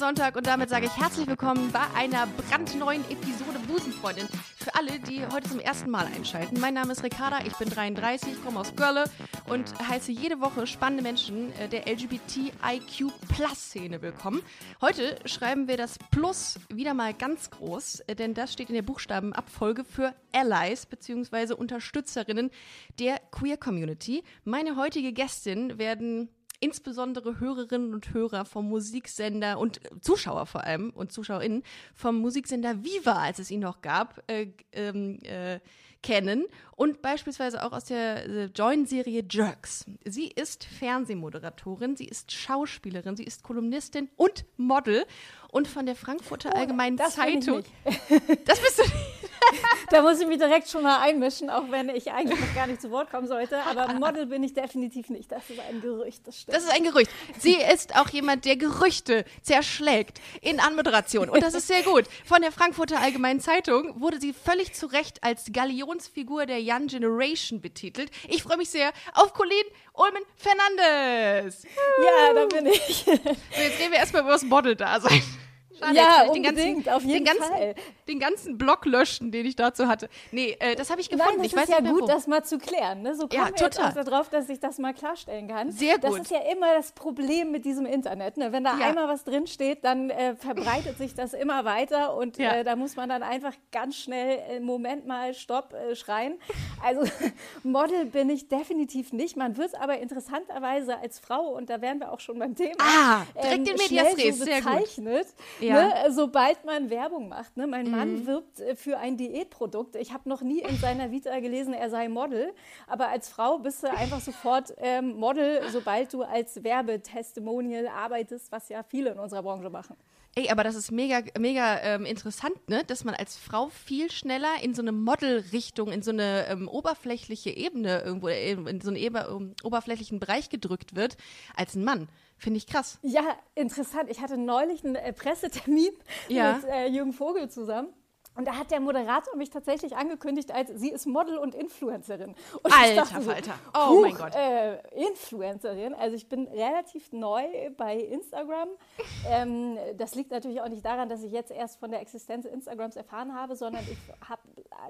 Sonntag und damit sage ich herzlich willkommen bei einer brandneuen Episode Busenfreundin. Für alle, die heute zum ersten Mal einschalten. Mein Name ist Ricarda, ich bin 33, komme aus Görle und heiße jede Woche spannende Menschen äh, der LGBTIQ-Plus-Szene willkommen. Heute schreiben wir das Plus wieder mal ganz groß, äh, denn das steht in der Buchstabenabfolge für Allies bzw. Unterstützerinnen der Queer Community. Meine heutige Gästin werden insbesondere Hörerinnen und Hörer vom Musiksender und Zuschauer vor allem und Zuschauerinnen vom Musiksender Viva, als es ihn noch gab, äh, ähm, äh, kennen und beispielsweise auch aus der äh, Join-Serie Jerks. Sie ist Fernsehmoderatorin, sie ist Schauspielerin, sie ist Kolumnistin und Model und von der Frankfurter Oh, Allgemeinen ich Zeitung. Das bist du nicht. Da muss ich mich direkt schon mal einmischen, auch wenn ich eigentlich noch gar nicht zu Wort kommen sollte. Aber Model bin ich definitiv nicht. Das ist ein Gerücht, das stimmt. Das ist ein Gerücht. Sie ist auch jemand, der Gerüchte zerschlägt in Anmoderation. Und das ist sehr gut. Von der Frankfurter Allgemeinen Zeitung wurde sie völlig zu Recht als Galionsfigur der Young Generation betitelt. Ich freue mich sehr auf Colleen Ulmen Fernandes. ja, da bin ich. So, jetzt reden wir erstmal über das Model-Dasein. Schade, Ja, jetzt kann ich unbedingt, auf jeden den ganzen, Fall. Den ganzen Block löschen, den ich dazu hatte. Nee, äh, das habe ich gefunden. Nein, das ich weiß ist ja nicht mehr gut, wo. das mal zu klären. Ne? So Ja, kommen wir jetzt total. auch darauf, dass ich das mal klarstellen kann. Sehr Das gut. ist ja immer das Problem mit diesem Internet. Ne? Wenn da Ja. einmal was drinsteht, dann äh, verbreitet sich das immer weiter und Ja. äh, da muss man dann einfach ganz schnell, äh, Moment mal, Stopp, äh, schreien. Also Model bin ich definitiv nicht. Man wird aber interessanterweise als Frau, und da wären wir auch schon beim Thema, Ah, direkt in medias schnell res, so sehr gut. bezeichnet, Ja. Mhm. ne? sobald man Werbung macht. Ne? Mein Mann wirbt äh, für ein Diätprodukt. Ich habe noch nie in seiner Vita gelesen, er sei Model. Aber als Frau bist du einfach sofort ähm, Model, sobald du als Werbetestimonial arbeitest, was ja viele in unserer Branche machen. Ey, aber das ist mega, mega ähm, interessant, ne? Dass man als Frau viel schneller in so eine Model-Richtung, in so eine ähm, oberflächliche Ebene irgendwo, äh, in so einen eber, um, oberflächlichen Bereich gedrückt wird, als ein Mann. Finde ich krass. Ja, interessant. Ich hatte neulich einen äh, Pressetermin Ja. mit äh, Jürgen Vogel zusammen. Und da hat der Moderator mich tatsächlich angekündigt, als sie ist Model und Influencerin. Und Alter so, Falter. Oh huch, mein Gott. Äh, Influencerin. Also ich bin relativ neu bei Instagram. ähm, das liegt natürlich auch nicht daran, dass ich jetzt erst von der Existenz Instagrams erfahren habe, sondern ich habe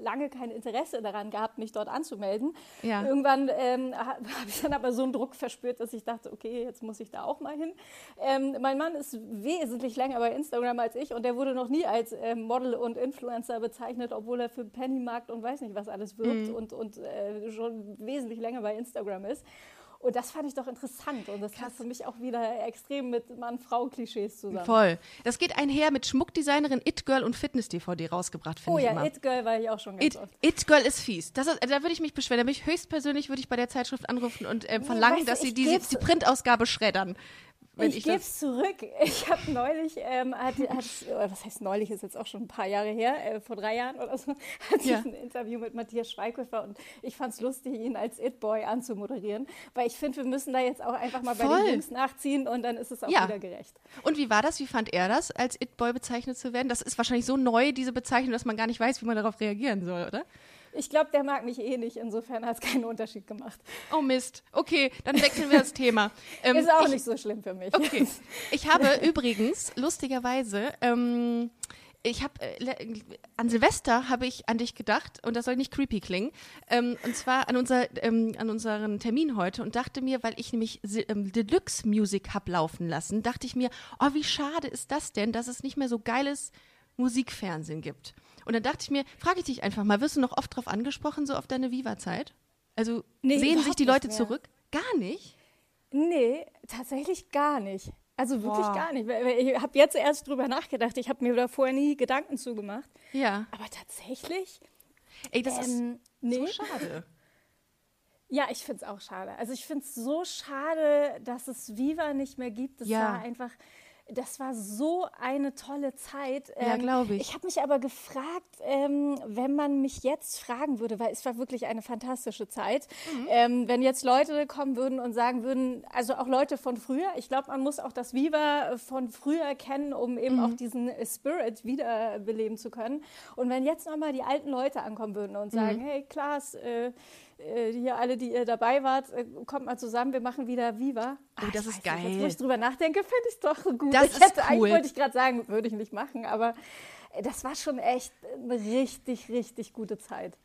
lange kein Interesse daran gehabt, mich dort anzumelden. Ja. Irgendwann ähm, ha- habe ich dann aber so einen Druck verspürt, dass ich dachte, okay, jetzt muss ich da auch mal hin. Ähm, mein Mann ist wesentlich länger bei Instagram als ich und der wurde noch nie als ähm, Model und Influencer bezeichnet, obwohl er für Pennymarkt und weiß nicht was alles wirbt Mhm. und, und äh, schon wesentlich länger bei Instagram ist. Und das fand ich doch interessant und das passt für mich auch wieder extrem mit Mann-Frau-Klischees zusammen. Voll. Das geht einher mit Schmuckdesignerin It Girl und Fitness-DVD rausgebracht, finde Oh ich ja, immer. It Girl war ich auch schon ganz It, oft. It Girl ist fies. Das ist, da würde ich mich beschweren. Da ich höchstpersönlich würde ich bei der Zeitschrift anrufen und ähm, verlangen, du, dass sie ich die, geb's- die Printausgabe schreddern. Wenn ich ich gebe es zurück. Ich habe neulich, ähm, hat, hat, oder was heißt neulich, ist jetzt auch schon ein paar Jahre her, äh, vor drei Jahren oder so, hatte Ja. ich ein Interview mit Matthias Schweighöfer und ich fand es lustig, ihn als It-Boy anzumoderieren, weil ich finde, wir müssen da jetzt auch einfach mal bei Voll. den Jungs nachziehen und dann ist es auch Ja. wieder gerecht. Und wie war das? Wie fand er das, als It-Boy bezeichnet zu werden? Das ist wahrscheinlich so neu, diese Bezeichnung, dass man gar nicht weiß, wie man darauf reagieren soll, oder? Ich glaube, der mag mich eh nicht, insofern hat es keinen Unterschied gemacht. Oh Mist. Okay, dann wechseln wir das Thema. Ähm, ist auch ich, nicht so schlimm für mich. Okay. Ich habe übrigens, lustigerweise, ähm, ich habe äh, an Silvester habe ich an dich gedacht und das soll nicht creepy klingen ähm, und zwar an unser ähm, an unseren Termin heute und dachte mir, weil ich nämlich ähm, Deluxe Music hab laufen lassen, dachte ich mir, oh wie schade ist das denn, dass es nicht mehr so geiles Musikfernsehen gibt. Und dann dachte ich mir, frage ich dich einfach mal, wirst du noch oft drauf angesprochen so auf deine Viva-Zeit? Also Nee, sehen sich die Leute zurück? Gar nicht. Nee, tatsächlich gar nicht. Also wirklich Boah. gar nicht. Ich habe jetzt erst drüber nachgedacht. Ich habe mir da vorher nie Gedanken zugemacht. Ja. Aber tatsächlich? Ey, das Ähm, ist nee. so schade. Ja, ich finde es auch schade. Also ich finde es so schade, dass es Viva nicht mehr gibt. Das Ja. war einfach, das war so eine tolle Zeit. Ja, Ähm, glaube ich. Ich habe mich aber gefragt, ähm, wenn man mich jetzt fragen würde, weil es war wirklich eine fantastische Zeit, Mhm. ähm, wenn jetzt Leute kommen würden und sagen würden, also auch Leute von früher, ich glaube, man muss auch das Viva von früher kennen, um eben Mhm. auch diesen Spirit wiederbeleben zu können. Und wenn jetzt nochmal die alten Leute ankommen würden und sagen, Mhm. hey Klaas, äh, äh, hier alle, die ihr dabei wart, äh, kommt mal zusammen, wir machen wieder Viva. Oh, das ist weiß nicht, Jetzt, geil. wo ich drüber nachdenke, finde ich es doch gut. Das ich ist hätte, cool. Eigentlich wollte ich gerade sagen, würde ich nicht machen, aber äh, das war schon echt eine richtig, richtig gute Zeit.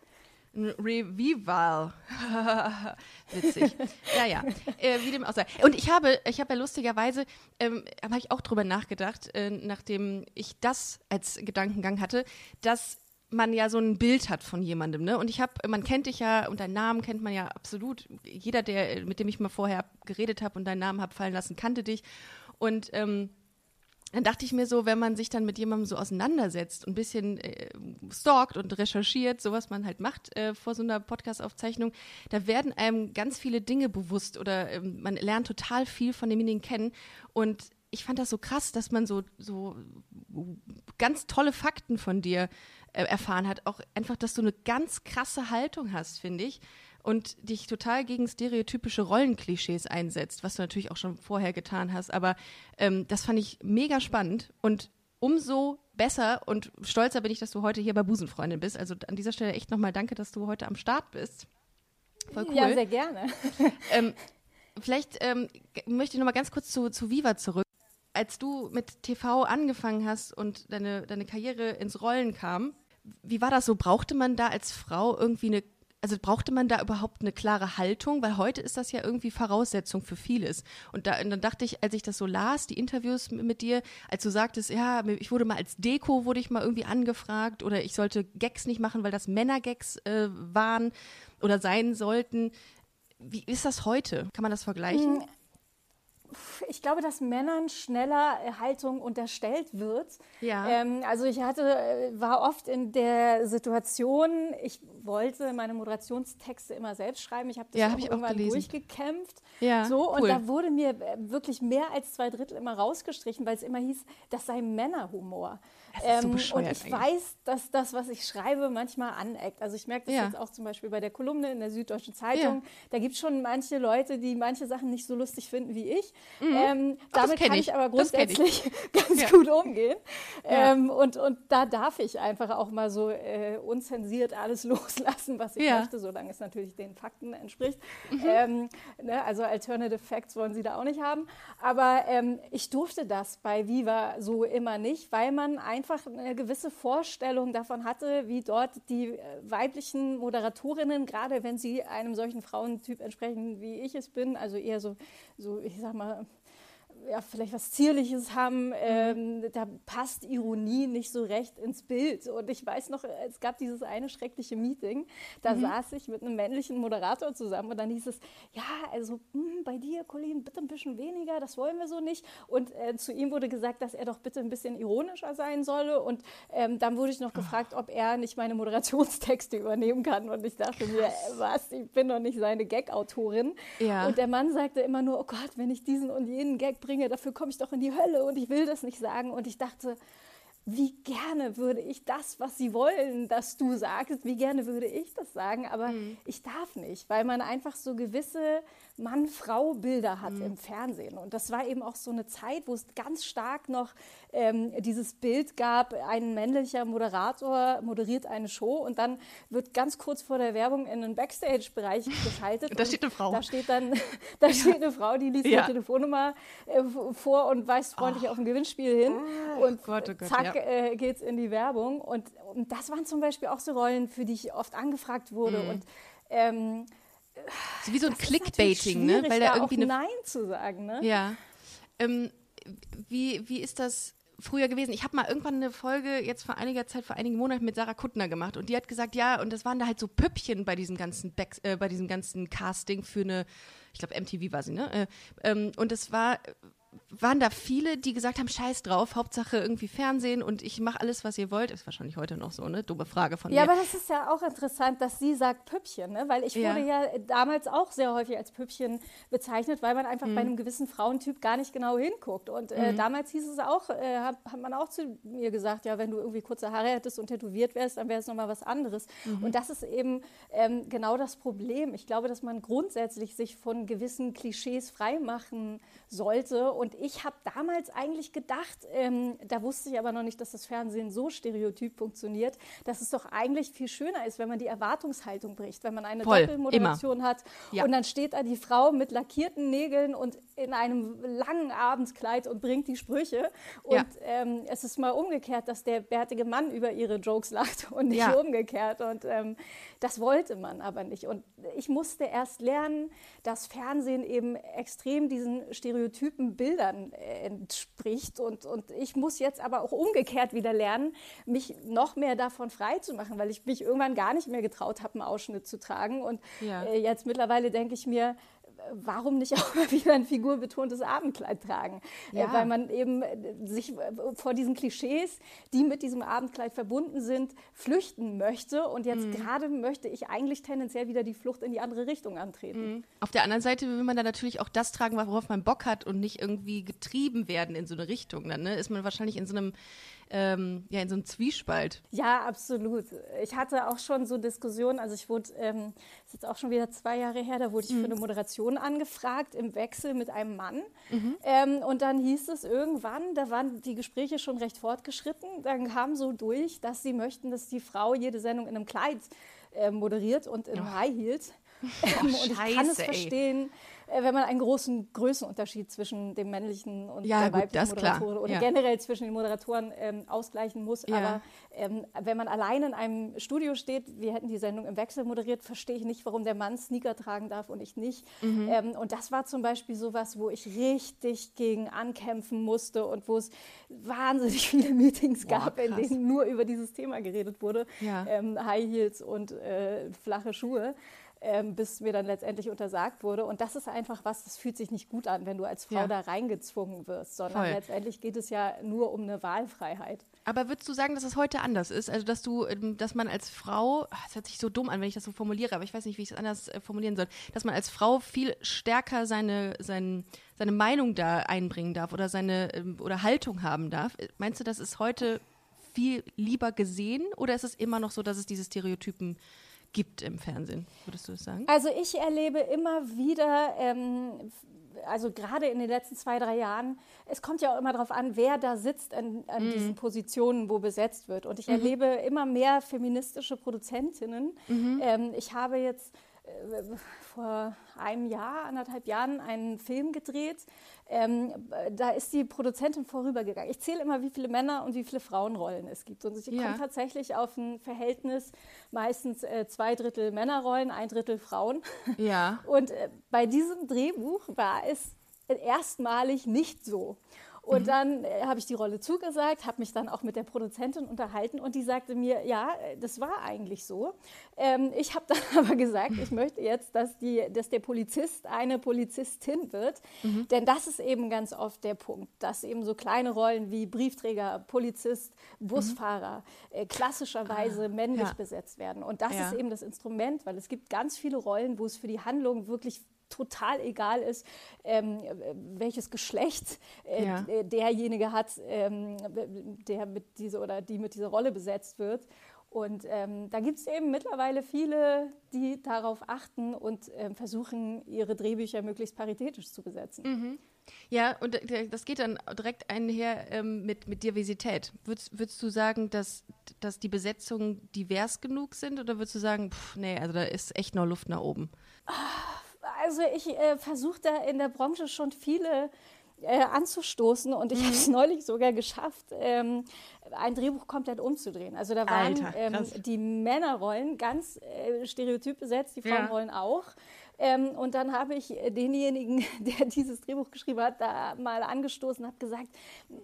Ein Revival. Witzig. ja, ja. Äh, wie dem auch sei. Und ich habe, ich habe ja lustigerweise, ähm, habe ich auch drüber nachgedacht, äh, nachdem ich das als Gedankengang hatte, dass man ja so ein Bild hat von jemandem, ne? Und ich habe, man kennt dich ja und deinen Namen kennt man ja absolut. Jeder, der, mit dem ich mal vorher geredet habe und deinen Namen habe fallen lassen, kannte dich. Und ähm, dann dachte ich mir so, wenn man sich dann mit jemandem so auseinandersetzt und ein bisschen äh, stalkt und recherchiert, so was man halt macht äh, vor so einer Podcast-Aufzeichnung, da werden einem ganz viele Dinge bewusst oder ähm, man lernt total viel von demjenigen kennen. Und ich fand das so krass, dass man so, so ganz tolle Fakten von dir äh, erfahren hat. Auch einfach, dass du eine ganz krasse Haltung hast, finde ich. Und dich total gegen stereotypische Rollenklischees einsetzt, was du natürlich auch schon vorher getan hast. Aber ähm, das fand ich mega spannend und umso besser und stolzer bin ich, dass du heute hier bei Busenfreundin bist. Also an dieser Stelle echt nochmal danke, dass du heute am Start bist. Voll cool. Ja, sehr gerne. Ähm, vielleicht ähm, möchte ich noch mal ganz kurz zu, zu Viva zurück. Als du mit TV angefangen hast und deine, deine Karriere ins Rollen kam, wie war das so? Brauchte man da als Frau irgendwie eine, also brauchte man da überhaupt eine klare Haltung? Weil heute ist das ja irgendwie Voraussetzung für vieles. Und, da, und dann dachte ich, als ich das so las, die Interviews mit dir, als du sagtest, ja, ich wurde mal als Deko, wurde ich mal irgendwie angefragt oder ich sollte Gags nicht machen, weil das Männergags äh, waren oder sein sollten. Wie ist das heute? Kann man das vergleichen? Ich glaube, dass Männern schneller äh, Haltung unterstellt wird. Ja. Ähm, also ich hatte, äh, war oft in der Situation, ich wollte meine Moderationstexte immer selbst schreiben. Ich habe das Ja, auch hab irgendwann gelesen. durchgekämpft. Ja, so, und cool. da wurde mir äh, wirklich mehr als zwei Drittel immer rausgestrichen, weil es immer hieß, das sei Männerhumor. Ist so und ich eigentlich. weiß, dass das, was ich schreibe, manchmal aneckt. Also ich merke das Ja. jetzt auch zum Beispiel bei der Kolumne in der Süddeutschen Zeitung. Da gibt es schon manche Leute, die manche Sachen nicht so lustig finden wie ich. Ähm, Mhm. Ach, das damit kann ich. ich aber grundsätzlich ganz Ja. gut umgehen. Ja. Ähm, und, und da darf ich einfach auch mal so äh, unzensiert alles loslassen, was ich Ja. Mhm. möchte, solange es natürlich den Fakten entspricht. Ähm, ne, also Alternative Facts wollen sie da auch nicht haben. Aber ähm, ich durfte das bei Viva so immer nicht, weil man einfach eine gewisse Vorstellung davon hatte, wie dort die äh, weiblichen Moderatorinnen, gerade wenn sie einem solchen Frauentyp entsprechen, wie ich es bin, also eher so, so ich sag mal, ja, vielleicht was Zierliches haben, ähm, da passt Ironie nicht so recht ins Bild. Und ich weiß noch, es gab dieses eine schreckliche Meeting, da saß ich mit einem männlichen Moderator zusammen und dann hieß es, ja, also hm, bei dir, Colin, bitte ein bisschen weniger, das wollen wir so nicht. Und äh, zu ihm wurde gesagt, dass er doch bitte ein bisschen ironischer sein solle. Und ähm, dann wurde ich noch gefragt, ob er nicht meine Moderationstexte übernehmen kann. Und ich dachte mir, äh, was, ich bin doch nicht seine Gag-Autorin. Ja. Und der Mann sagte immer nur, oh Gott, wenn ich diesen und jenen Gag bringe, dafür komme ich doch in die Hölle und ich will das nicht sagen. Und ich dachte, wie gerne würde ich das, was Sie wollen, dass du sagst, wie gerne würde ich das sagen, aber ich darf nicht, weil man einfach so gewisse Mann-Frau-Bilder hat im Fernsehen. Und das war eben auch so eine Zeit, wo es ganz stark noch ähm, dieses Bild gab, ein männlicher Moderator moderiert eine Show und dann wird ganz kurz vor der Werbung in den Backstage-Bereich geschaltet. Da steht eine Frau. Da steht dann da steht eine Frau, die liest Ja. die Telefonnummer äh, vor und weist freundlich auf ein Gewinnspiel hin. und Gott, oh Gott, zack, ja. äh, geht's in die Werbung. Und, und das waren zum Beispiel auch so Rollen, für die ich oft angefragt wurde. Mhm. Und ähm, So wie so ein das Clickbaiting, ne? Weil da auch irgendwie eine Nein zu sagen, ne? Ja. Ähm, wie, wie ist das früher gewesen? Ich habe mal irgendwann eine Folge jetzt vor einiger Zeit, vor einigen Monaten mit Sarah Kuttner gemacht und die hat gesagt, ja, und das waren da halt so Püppchen bei diesem ganzen Back, äh, bei diesem ganzen Casting für eine, ich glaube MTV war sie, ne? Äh, ähm, und es war waren da viele, die gesagt haben, scheiß drauf, Hauptsache irgendwie Fernsehen und ich mache alles, was ihr wollt. Ist wahrscheinlich heute noch so, ne? Dumme Frage von ja, mir. Ja, aber das ist ja auch interessant, dass sie sagt Püppchen, ne? Weil ich wurde ja, ja damals auch sehr häufig als Püppchen bezeichnet, weil man einfach mhm. bei einem gewissen Frauentyp gar nicht genau hinguckt. Und äh, mhm. damals hieß es auch, äh, hat, hat, man auch zu mir gesagt, ja, wenn du irgendwie kurze Haare hättest und tätowiert wärst, dann wäre es nochmal was anderes. Mhm. Und das ist eben ähm, genau das Problem. Ich glaube, dass man grundsätzlich sich von gewissen Klischees freimachen sollte. Und ich habe damals eigentlich gedacht, ähm, da wusste ich aber noch nicht, dass das Fernsehen so stereotyp funktioniert, dass es doch eigentlich viel schöner ist, wenn man die Erwartungshaltung bricht, wenn man eine Voll, Doppelmoderation immer. hat ja. und dann steht da die Frau mit lackierten Nägeln und in einem langen Abendskleid und bringt die Sprüche. Und ja. ähm, es ist mal umgekehrt, dass der bärtige Mann über ihre Jokes lacht und nicht ja. umgekehrt. Und ähm, das wollte man aber nicht. Und ich musste erst lernen, dass Fernsehen eben extrem diesen stereotypen Bildern äh, entspricht. Und, und ich muss jetzt aber auch umgekehrt wieder lernen, mich noch mehr davon frei zu machen, weil ich mich irgendwann gar nicht mehr getraut habe, einen Ausschnitt zu tragen. Und ja. äh, jetzt mittlerweile denke ich mir, warum nicht auch mal wieder ein figurbetontes Abendkleid tragen? Äh, ja. Weil man eben äh, sich äh, vor diesen Klischees, die mit diesem Abendkleid verbunden sind, flüchten möchte. Und jetzt mhm. gerade möchte ich eigentlich tendenziell wieder die Flucht in die andere Richtung antreten. Mhm. Auf der anderen Seite will man dann natürlich auch das tragen, worauf man Bock hat und nicht irgendwie getrieben werden in so eine Richtung. Dann ne? ist man wahrscheinlich in so einem ähm, ja, in so einem Zwiespalt. Ja, absolut. Ich hatte auch schon so Diskussionen, also ich wurde, ähm, ist jetzt auch schon wieder zwei Jahre her, da wurde ich mhm. für eine Moderation angefragt im Wechsel mit einem Mann. Mhm. Ähm, und dann hieß es irgendwann, da waren die Gespräche schon recht fortgeschritten, dann kam so durch, dass sie möchten, dass die Frau jede Sendung in einem Kleid äh, moderiert und in oh. High Heels. Oh, und ich kann es verstehen, wenn man einen großen Größenunterschied zwischen dem männlichen und ja, der gut, weiblichen Moderatorin oder ja. generell zwischen den Moderatoren ähm, ausgleichen muss. Ja. Aber ähm, wenn man allein in einem Studio steht, wir hätten die Sendung im Wechsel moderiert, verstehe ich nicht, warum der Mann Sneaker tragen darf und ich nicht. Mhm. Ähm, und das war zum Beispiel sowas, wo ich richtig gegen ankämpfen musste und wo es wahnsinnig viele Meetings gab, Boah, in denen nur über dieses Thema geredet wurde. Ähm, High Heels und äh, flache Schuhe ähm, bis mir dann letztendlich untersagt wurde. Und das ist einfach was, das fühlt sich nicht gut an, wenn du als Frau ja. da reingezwungen wirst, sondern Voll. letztendlich geht es ja nur um eine Wahlfreiheit. Aber würdest du sagen, dass es heute anders ist? Also, dass du, ähm, dass man als Frau, es hört sich so dumm an, wenn ich das so formuliere, aber ich weiß nicht, wie ich es anders äh, formulieren soll, dass man als Frau viel stärker seine, sein, seine Meinung da einbringen darf oder seine ähm, oder Haltung haben darf. Meinst du, das ist heute viel lieber gesehen oder ist es immer noch so, dass es diese Stereotypen gibt im Fernsehen, würdest du das sagen? Also ich erlebe immer wieder, ähm, also gerade in den letzten zwei, drei Jahren, es kommt ja auch immer darauf an, wer da sitzt an, an mhm. diesen Positionen, wo besetzt wird. Und ich mhm. erlebe immer mehr feministische Produzentinnen. Mhm. Ähm, ich habe jetzt vor einem Jahr, anderthalb Jahren einen Film gedreht. Ähm, da ist die Produzentin vorübergegangen. Ich zähle immer, wie viele Männer und wie viele Frauenrollen es gibt. Und ich ja. komme tatsächlich auf ein Verhältnis, meistens äh, zwei Drittel Männerrollen, ein Drittel Frauen. Ja. Und äh, bei diesem Drehbuch war es erstmalig nicht so. Und mhm. dann äh, habe ich die Rolle zugesagt, habe mich dann auch mit der Produzentin unterhalten und die sagte mir, ja, äh, das war eigentlich so. Ähm, ich habe dann aber gesagt, ich möchte jetzt, dass, die, dass der Polizist eine Polizistin wird, mhm. denn das ist eben ganz oft der Punkt, dass eben so kleine Rollen wie Briefträger, Polizist, Busfahrer mhm. äh, klassischerweise ah, männlich ja. besetzt werden. Und das ja. ist eben das Instrument, weil es gibt ganz viele Rollen, wo es für die Handlung wirklich total egal ist, ähm, welches Geschlecht äh, ja. derjenige hat, ähm, der mit dieser oder die mit dieser Rolle besetzt wird. Und ähm, da gibt es eben mittlerweile viele, die darauf achten und ähm, versuchen, ihre Drehbücher möglichst paritätisch zu besetzen. Mhm. Ja, und das geht dann direkt einher ähm, mit, mit Diversität. Würdest, würdest du sagen, dass, dass die Besetzungen divers genug sind oder würdest du sagen, pff, nee, also da ist echt noch Luft nach oben? Ah also ich äh, versuche da in der Branche schon viele äh, anzustoßen und ich mhm. habe es neulich sogar geschafft, ähm, ein Drehbuch komplett umzudrehen. Also da waren Alter, ähm, die Männerrollen ganz äh, stereotyp besetzt, die Frauenrollen ja. auch. Ähm, und dann habe ich denjenigen, der dieses Drehbuch geschrieben hat, da mal angestoßen und habe gesagt,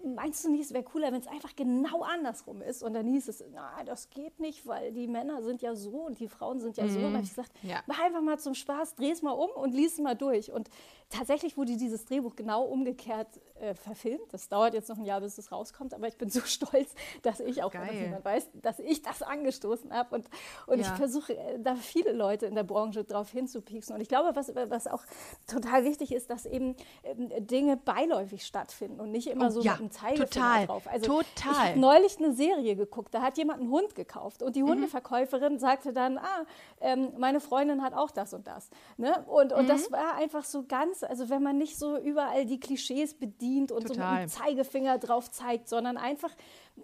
meinst du nicht, es wäre cooler, wenn es einfach genau andersrum ist? Und dann hieß es, na, das geht nicht, weil die Männer sind ja so und die Frauen sind ja so. Und dann habe ich gesagt, ja. mach einfach mal zum Spaß, dreh es mal um und lies es mal durch. Und tatsächlich wurde dieses Drehbuch genau umgekehrt äh, verfilmt. Das dauert jetzt noch ein Jahr, bis es rauskommt, aber ich bin so stolz, dass ich auch, dass jemand weiß, dass ich das angestoßen habe. Und, und ja. ich versuche äh, da viele Leute in der Branche drauf hinzupieksen. Und ich glaube, was, was auch total wichtig ist, dass eben äh, Dinge beiläufig stattfinden und nicht immer oh, so ja, mit einem Zeigefinger total, drauf. Also total. Ich habe neulich eine Serie geguckt, da hat jemand einen Hund gekauft und die mhm. Hundeverkäuferin sagte dann, ah, ähm, meine Freundin hat auch das und das. Ne? Und, und mhm. das war einfach so ganz, also wenn man nicht so überall die Klischees bedient und total. so mit dem Zeigefinger drauf zeigt, sondern einfach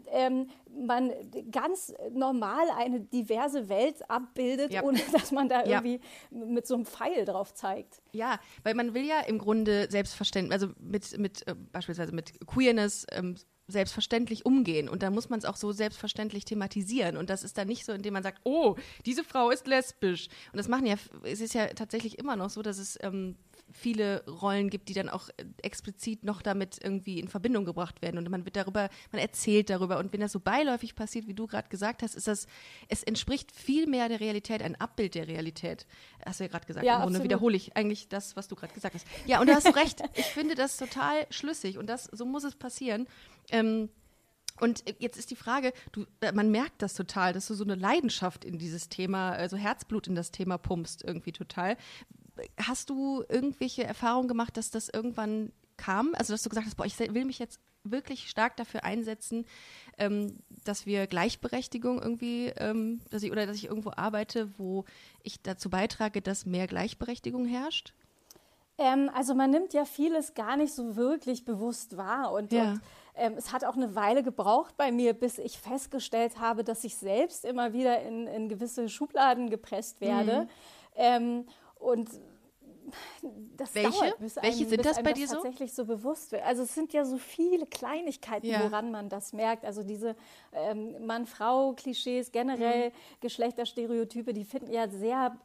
ähm, man ganz normal eine diverse Welt abbildet, ja. ohne dass man da ja. irgendwie mit so einem Pfeil drauf zeigt. Ja, weil man will ja im Grunde selbstverständlich, also mit, mit äh, beispielsweise mit Queerness ähm, selbstverständlich umgehen. Und da muss man es auch so selbstverständlich thematisieren. Und das ist dann nicht so, indem man sagt, oh, diese Frau ist lesbisch. Und das machen ja, es ist ja tatsächlich immer noch so, dass es ähm, viele Rollen gibt, die dann auch äh, explizit noch damit irgendwie in Verbindung gebracht werden. Und man wird darüber, man erzählt darüber. Und wenn das so beiläufig passiert, wie du gerade gesagt hast, ist das, es entspricht viel mehr der Realität, ein Abbild der Realität. Hast du ja gerade gesagt. Ja, Im Grunde wiederhole ich eigentlich das, was du gerade gesagt hast. Ja, und da hast du recht. Ich finde das total schlüssig und das, so muss es passieren. Ähm, und jetzt ist die Frage, du, äh, man merkt das total, dass du so eine Leidenschaft in dieses Thema, also Herzblut in das Thema pumpst irgendwie total hast du irgendwelche Erfahrungen gemacht, dass das irgendwann kam? Also, dass du gesagt hast, boah, ich will mich jetzt wirklich stark dafür einsetzen, ähm, dass wir Gleichberechtigung irgendwie, ähm, dass ich, oder dass ich irgendwo arbeite, wo ich dazu beitrage, dass mehr Gleichberechtigung herrscht? Ähm, also man nimmt ja vieles gar nicht so wirklich bewusst wahr und, ja. und ähm, es hat auch eine Weile gebraucht bei mir, bis ich festgestellt habe, dass ich selbst immer wieder in, in gewisse Schubladen gepresst werde. Mhm. Ähm, und das Welche? dauert, bis Welche einem, sind bis das bei dir das tatsächlich so bewusst wird. Also es sind ja so viele Kleinigkeiten, ja. woran man das merkt. Also diese ähm, Mann-Frau-Klischees, generell mhm. Geschlechterstereotype, die finden ja sehr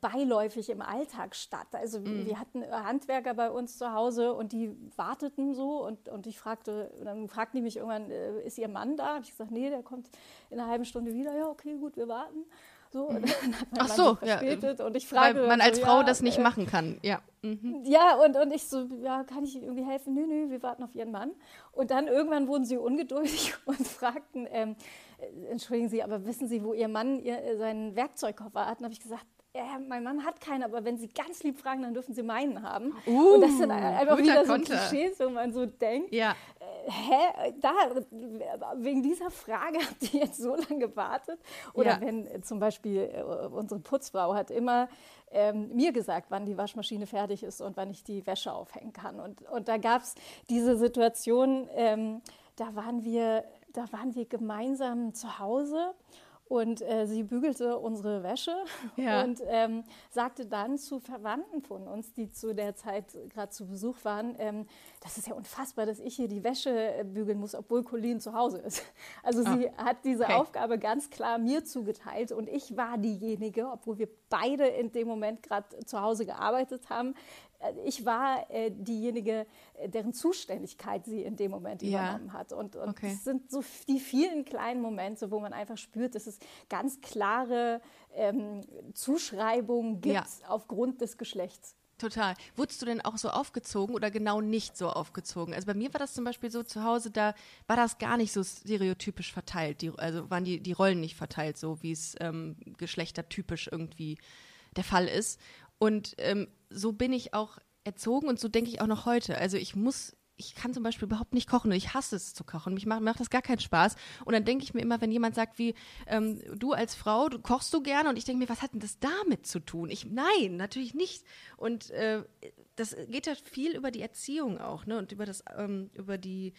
beiläufig im Alltag statt. Also mhm. wir hatten Handwerker bei uns zu Hause und die warteten so und, und ich fragte, dann fragten die mich irgendwann, äh, ist ihr Mann da? Hab ich gesagt, nee, der kommt in einer halben Stunde wieder. Ja, okay, gut, wir warten. So, und dann hat Ach so, ja. Und ich frage. Weil man als so, Frau ja, das nicht äh, machen kann, ja. Mhm. Ja, und, und ich so, ja, kann ich irgendwie helfen? Nö, nö, wir warten auf Ihren Mann. Und dann irgendwann wurden sie ungeduldig und fragten, ähm, äh, entschuldigen Sie, aber wissen Sie, wo Ihr Mann ihr, äh, seinen Werkzeugkoffer hat? Und habe ich gesagt, ja, mein Mann hat keinen, aber wenn Sie ganz lieb fragen, dann dürfen Sie meinen haben. Uh, und das sind einfach wieder so Klischees, wo man so denkt, ja. äh, hä, da, wegen dieser Frage habt ihr jetzt so lange gewartet? Oder ja. wenn äh, zum Beispiel äh, unsere Putzfrau hat immer ähm, mir gesagt, wann die Waschmaschine fertig ist und wann ich die Wäsche aufhängen kann. Und, und da gab es diese Situation, ähm, da waren wir, da waren wir gemeinsam zu Hause und äh, sie bügelte unsere Wäsche ja. und ähm, sagte dann zu Verwandten von uns, die zu der Zeit gerade zu Besuch waren, ähm, das ist ja unfassbar, dass ich hier die Wäsche äh, bügeln muss, obwohl Colleen zu Hause ist. Also ah. sie hat diese okay. Aufgabe ganz klar mir zugeteilt und ich war diejenige, obwohl wir beide in dem Moment gerade zu Hause gearbeitet haben, ich war äh, diejenige, äh, deren Zuständigkeit sie in dem Moment ja. übernommen hat. Und, und okay. es sind so die vielen kleinen Momente, wo man einfach spürt, dass es ganz klare ähm, Zuschreibungen gibt ja. aufgrund des Geschlechts. Total. Wurdest du denn auch so aufgezogen oder genau nicht so aufgezogen? Also bei mir war das zum Beispiel so zu Hause, da war das gar nicht so stereotypisch verteilt. Die, also waren die, die Rollen nicht verteilt, so wie es ähm, geschlechtertypisch irgendwie der Fall ist. Und ähm, so bin ich auch erzogen und so denke ich auch noch heute. Also ich muss, ich kann zum Beispiel überhaupt nicht kochen und ich hasse es zu kochen. Mich macht, macht das gar keinen Spaß. Und dann denke ich mir immer, wenn jemand sagt wie, ähm, du als Frau, du kochst du gerne und ich denke mir, was hat denn das damit zu tun? Ich, nein, natürlich nicht. Und äh, das geht ja viel über die Erziehung auch, ne? Und über das, ähm, über die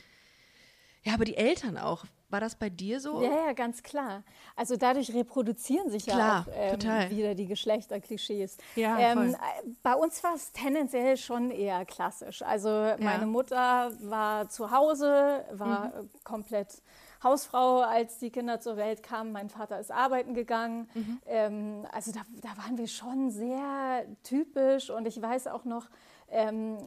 ja, aber die Eltern auch. War das bei dir so? Ja, ja, ganz klar. Also dadurch reproduzieren sich klar, ja auch ähm, wieder die Geschlechterklischees. Ja, ähm, bei uns war es tendenziell schon eher klassisch. Also meine Mutter war zu Hause, war mhm. komplett Hausfrau, als die Kinder zur Welt kamen. Mein Vater ist arbeiten gegangen. Mhm. Ähm, also da, da waren wir schon sehr typisch und ich weiß auch noch, ähm,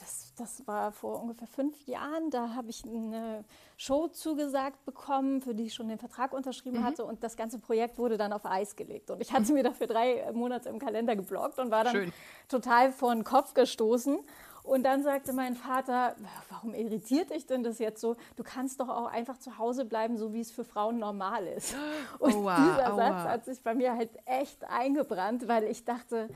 das, das war vor ungefähr fünf Jahren. Da habe ich eine Show zugesagt bekommen, für die ich schon den Vertrag unterschrieben mhm. hatte. Und das ganze Projekt wurde dann auf Eis gelegt. Und ich hatte mhm. mir dafür drei Monate im Kalender geblockt und war dann Schön. total vor den Kopf gestoßen. Und dann sagte mein Vater, warum irritiert dich denn das jetzt so? Du kannst doch auch einfach zu Hause bleiben, so wie es für Frauen normal ist. Und wow, dieser oh, Satz hat sich bei mir halt echt eingebrannt, weil ich dachte,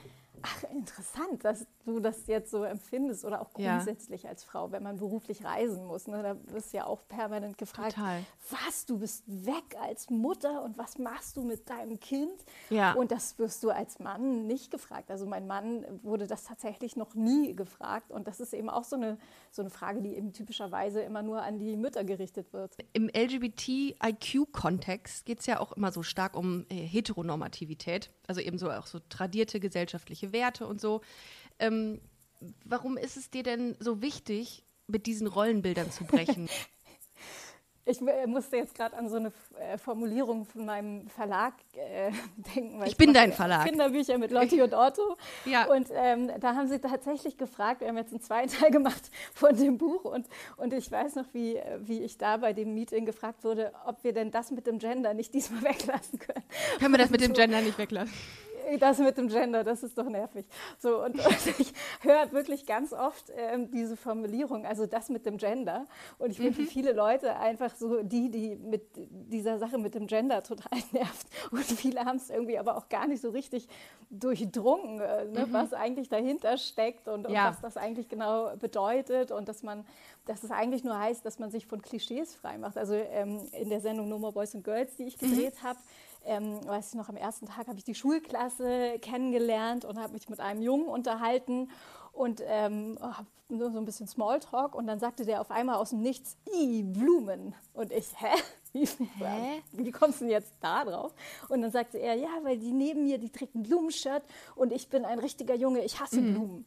Ach, interessant, dass du das jetzt so empfindest oder auch grundsätzlich ja. als Frau, wenn man beruflich reisen muss. Ne? Da wirst du ja auch permanent gefragt, Total. was, du bist weg als Mutter und was machst du mit deinem Kind? Ja. Und das wirst du als Mann nicht gefragt. Also mein Mann wurde das tatsächlich noch nie gefragt und das ist eben auch so eine, so eine Frage, die eben typischerweise immer nur an die Mütter gerichtet wird. Im LGBT-IQ-Kontext geht es ja auch immer so stark um äh, Heteronormativität, also eben so auch so tradierte gesellschaftliche Werte und so. Ähm, warum ist es dir denn so wichtig, mit diesen Rollenbildern zu brechen? Ich äh, musste jetzt gerade an so eine äh, Formulierung von meinem Verlag äh, denken. ich bin dein Verlag. Kinderbücher mit Lotti und Otto. Ja. Und ähm, da haben sie tatsächlich gefragt, wir haben jetzt einen zweiten Teil gemacht von dem Buch. Und, und ich weiß noch, wie, wie ich da bei dem Meeting gefragt wurde, ob wir denn das mit dem Gender nicht diesmal weglassen können. Können wir das mit dem Gender nicht weglassen? das mit dem Gender, das ist doch nervig. So, und, und ich höre wirklich ganz oft ähm, diese Formulierung, also das mit dem Gender. Und ich finde, mhm. viele Leute einfach so die, die mit dieser Sache mit dem Gender total nervt. Und viele haben es irgendwie aber auch gar nicht so richtig durchdrungen, äh, ne, mhm. was eigentlich dahinter steckt und, und ja. was das eigentlich genau bedeutet und dass man, dass es eigentlich nur heißt, dass man sich von Klischees frei macht. Also ähm, in der Sendung No More Boys and Girls, die ich mhm. gedreht mhm. habe, ähm, weiß ich noch, am ersten Tag habe ich die Schulklasse kennengelernt und habe mich mit einem Jungen unterhalten und ähm, habe so, ein bisschen Smalltalk und dann sagte der auf einmal aus dem Nichts, i Blumen. Und ich, hä? Wie, hä? Wie kommst du denn jetzt da drauf? Und dann sagte er, ja, weil die neben mir, die trägt ein Blumenshirt und ich bin ein richtiger Junge, ich hasse mhm. Blumen.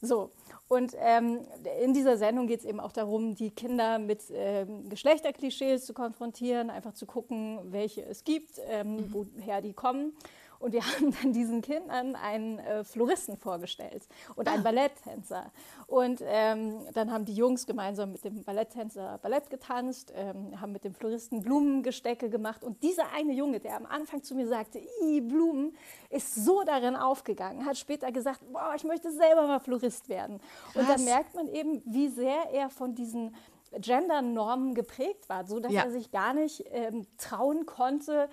So, und ähm, in dieser Sendung geht es eben auch darum, die Kinder mit ähm, Geschlechterklischees zu konfrontieren, einfach zu gucken, welche es gibt, ähm, mhm. woher die kommen. Und wir haben dann diesen Kindern einen äh, Floristen vorgestellt und einen ah. Balletttänzer. Und ähm, dann haben die Jungs gemeinsam mit dem Balletttänzer Ballett getanzt, ähm, haben mit dem Floristen Blumengestecke gemacht. Und dieser eine Junge, der am Anfang zu mir sagte, i Blumen, ist so darin aufgegangen, hat später gesagt, boah, ich möchte selber mal Florist werden. Krass. Und da merkt man eben, wie sehr er von diesen Gender-Normen geprägt war, so dass ja. er sich gar nicht ähm, trauen konnte,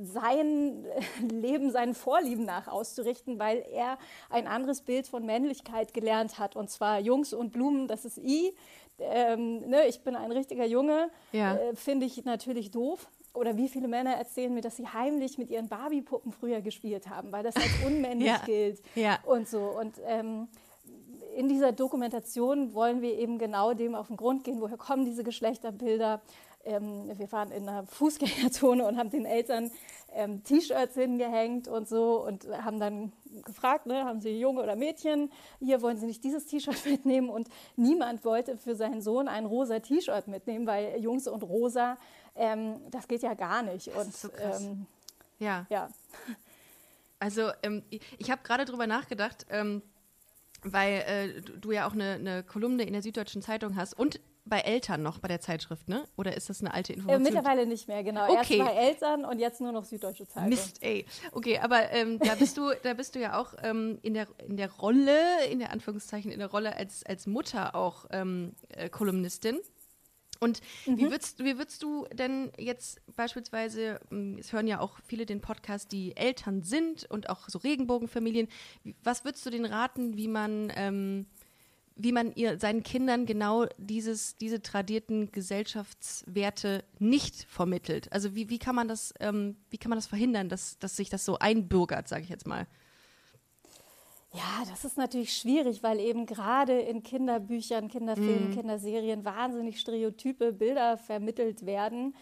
sein Leben, seinen Vorlieben nach auszurichten, weil er ein anderes Bild von Männlichkeit gelernt hat. Und zwar Jungs und Blumen, das ist I. Ähm, ne, ich bin ein richtiger Junge, ja. äh, finde ich natürlich doof. Oder wie viele Männer erzählen mir, dass sie heimlich mit ihren Barbie-Puppen früher gespielt haben, weil das als unmännlich ja. gilt ja. und so. Und ähm, in dieser Dokumentation wollen wir eben genau dem auf den Grund gehen, woher kommen diese Geschlechterbilder. Ähm, wir waren in einer Fußgängerzone und haben den Eltern ähm, T-Shirts hingehängt und so und haben dann gefragt, ne, haben sie Junge oder Mädchen, hier wollen sie nicht dieses T-Shirt mitnehmen und niemand wollte für seinen Sohn ein rosa T-Shirt mitnehmen, weil Jungs und rosa, ähm, das geht ja gar nicht. Das und, so ähm, ja. ja. Also ähm, ich habe gerade drüber nachgedacht, ähm, weil äh, du ja auch eine, eine, Kolumne in der Süddeutschen Zeitung hast und bei Eltern noch bei der Zeitschrift, ne? Oder ist das eine alte äh, Information? Äh, mittlerweile nicht mehr, genau. Okay. Erst bei Eltern und jetzt nur noch Süddeutsche Zeitung. Mist, ey. Okay, aber ähm, da bist du, da bist du ja auch ähm, in, der, in der Rolle, in der Anführungszeichen, in der Rolle als, als Mutter auch ähm, äh, Kolumnistin. Und mhm. wie, würdest, wie würdest du denn jetzt beispielsweise, hm, es hören ja auch viele den Podcast, die Eltern sind und auch so Regenbogenfamilien, was würdest du denen raten, wie man, ähm, wie man ihr, seinen Kindern genau dieses, diese tradierten Gesellschaftswerte nicht vermittelt? Also wie, wie, kann, man das, ähm, wie kann man das verhindern, dass, dass sich das so einbürgert, sage ich jetzt mal? Ja, das ist natürlich schwierig, weil eben gerade in Kinderbüchern, Kinderfilmen, mm. Kinderserien wahnsinnig stereotype Bilder vermittelt werden.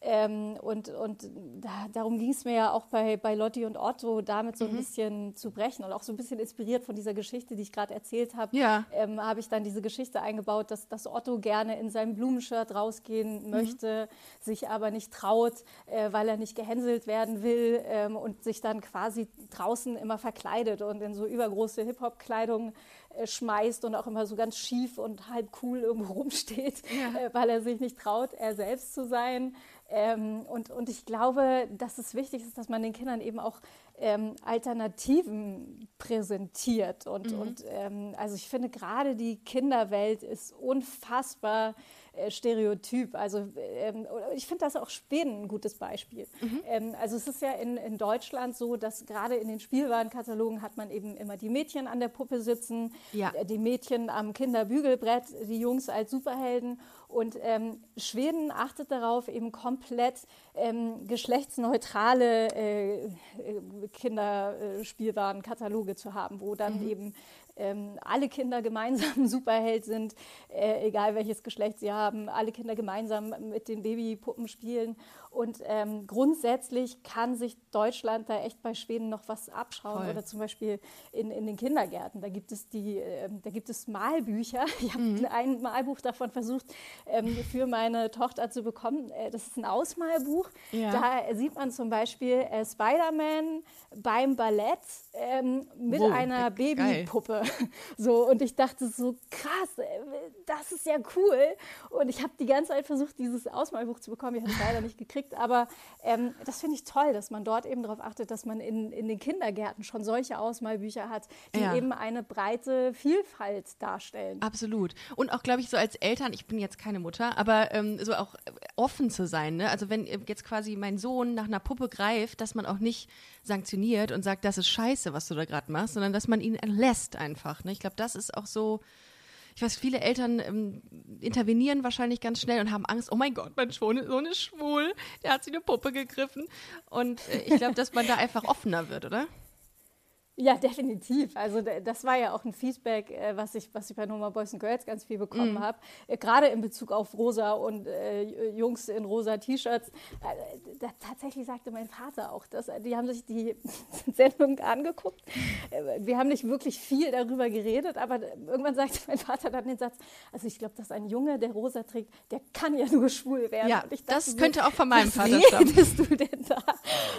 Ähm, und und da, darum ging es mir ja auch bei, bei Lotti und Otto, damit so ein mhm. bisschen zu brechen und auch so ein bisschen inspiriert von dieser Geschichte, die ich gerade erzählt habe, ja. ähm, habe ich dann diese Geschichte eingebaut, dass, dass Otto gerne in seinem Blumenshirt rausgehen mhm. möchte, sich aber nicht traut, äh, weil er nicht gehänselt werden will ähm, und sich dann quasi draußen immer verkleidet und in so übergroße Hip-Hop-Kleidung äh, schmeißt und auch immer so ganz schief und halb cool irgendwo rumsteht, ja. äh, weil er sich nicht traut, er selbst zu sein. Ähm, und, und ich glaube, dass es wichtig ist, dass man den Kindern eben auch ähm, Alternativen präsentiert. Und, mhm. und ähm, also ich finde gerade die Kinderwelt ist unfassbar äh, Stereotyp. Also ähm, ich finde das auch Schweden ein gutes Beispiel. Mhm. Ähm, also es ist ja in, in Deutschland so, dass gerade in den Spielwarenkatalogen hat man eben immer die Mädchen an der Puppe sitzen, ja. Äh, die Mädchen am Kinderbügelbrett, die Jungs als Superhelden. Und ähm, Schweden achtet darauf, eben komplett ähm, geschlechtsneutrale äh, äh Kinderspielwarenkataloge zu haben, wo dann mhm. eben ähm, alle Kinder gemeinsam Superheld sind, äh, egal welches Geschlecht sie haben, alle Kinder gemeinsam mit den Babypuppen spielen. Und ähm, grundsätzlich kann sich Deutschland da echt bei Schweden noch was abschauen. Voll. Oder zum Beispiel in, in den Kindergärten. Da gibt es, die, äh, da gibt es Malbücher. Ich habe mhm. ein Malbuch davon versucht, ähm, für meine Tochter zu bekommen. Äh, das ist ein Ausmalbuch. Ja. Da sieht man zum Beispiel äh, Spider-Man beim Ballett ähm, mit wow, einer Babypuppe. So, und ich dachte so, krass, äh, das ist ja cool. Und ich habe die ganze Zeit versucht, dieses Ausmalbuch zu bekommen. Ich habe es leider nicht gekriegt. Aber ähm, das finde ich toll, dass man dort eben darauf achtet, dass man in, in den Kindergärten schon solche Ausmalbücher hat, die ja. eben eine breite Vielfalt darstellen. Absolut. Und auch, glaube ich, so als Eltern, ich bin jetzt keine Mutter, aber ähm, so auch offen zu sein. Ne? Also wenn jetzt quasi mein Sohn nach einer Puppe greift, dass man auch nicht sanktioniert und sagt, das ist scheiße, was du da gerade machst, sondern dass man ihn lässt einfach. Ne? Ich glaube, das ist auch so ich weiß, viele Eltern ähm, intervenieren wahrscheinlich ganz schnell und haben Angst, oh mein Gott, mein Sohn ist schwul, der hat sich eine Puppe gegriffen. Und äh, ich glaube, dass man da einfach offener wird, oder? Ja, definitiv. Also das war ja auch ein Feedback, äh, was ich, was ich bei Noma Boys and Girls ganz viel bekommen mm. habe. Äh, gerade in Bezug auf rosa und äh, Jungs in rosa T-Shirts. Äh, tatsächlich sagte mein Vater auch das. Die haben sich die Sendung angeguckt. Äh, wir haben nicht wirklich viel darüber geredet, aber irgendwann sagte mein Vater dann den Satz, also ich glaube, dass ein Junge, der rosa trägt, der kann ja nur schwul werden. Ja, dachte, das könnte auch von meinem Vater stammen. Was redest du denn da?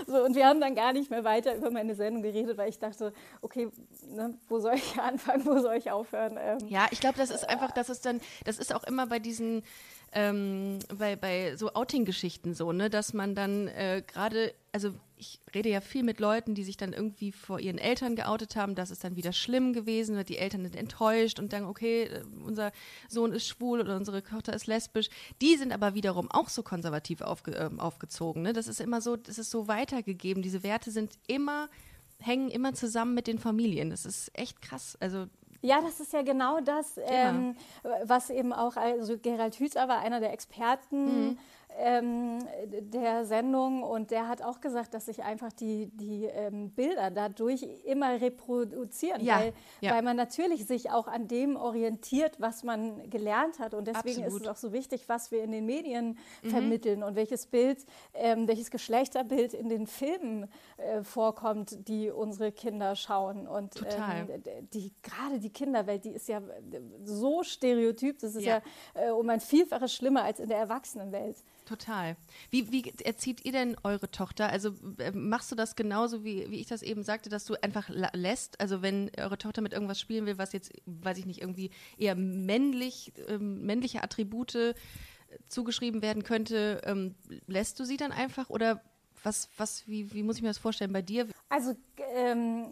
So, und wir haben dann gar nicht mehr weiter über meine Sendung geredet, weil ich dachte, okay, ne, wo soll ich anfangen, wo soll ich aufhören? Ähm, ja, ich glaube, das ist einfach, das ist dann, das ist auch immer bei diesen, ähm, bei, bei so Outing-Geschichten so, ne, dass man dann äh, gerade, also ich rede ja viel mit Leuten, die sich dann irgendwie vor ihren Eltern geoutet haben, das ist dann wieder schlimm gewesen, oder die Eltern sind enttäuscht und sagen, okay, äh, unser Sohn ist schwul oder unsere Tochter ist lesbisch. Die sind aber wiederum auch so konservativ aufge, äh, aufgezogen. Ne? Das ist immer so, das ist so weitergegeben. Diese Werte sind immer hängen immer zusammen mit den Familien. Das ist echt krass. Also ja, das ist ja genau das, ähm, was eben auch, also Gerald Hüther war einer der Experten. Mhm ähm, der Sendung und der hat auch gesagt, dass sich einfach die, die ähm, Bilder dadurch immer reproduzieren, ja, weil, ja. weil man natürlich sich auch an dem orientiert, was man gelernt hat und deswegen Absolut. ist es auch so wichtig, was wir in den Medien mhm. vermitteln und welches Bild, ähm, welches Geschlechterbild in den Filmen äh, vorkommt, die unsere Kinder schauen und. Ähm, die gerade die Kinderwelt, die ist ja so stereotyp, das ist ja, ja äh, um ein Vielfaches schlimmer als in der Erwachsenenwelt. Total. Wie, wie erzieht ihr denn eure Tochter? Also äh, machst du das genauso, wie, wie ich das eben sagte, dass du einfach lässt? Also wenn eure Tochter mit irgendwas spielen will, was jetzt, weiß ich nicht, irgendwie eher männlich, ähm, männliche Attribute äh, zugeschrieben werden könnte, ähm, lässt du sie dann einfach oder was, was, wie, wie muss ich mir das vorstellen bei dir? Also ähm,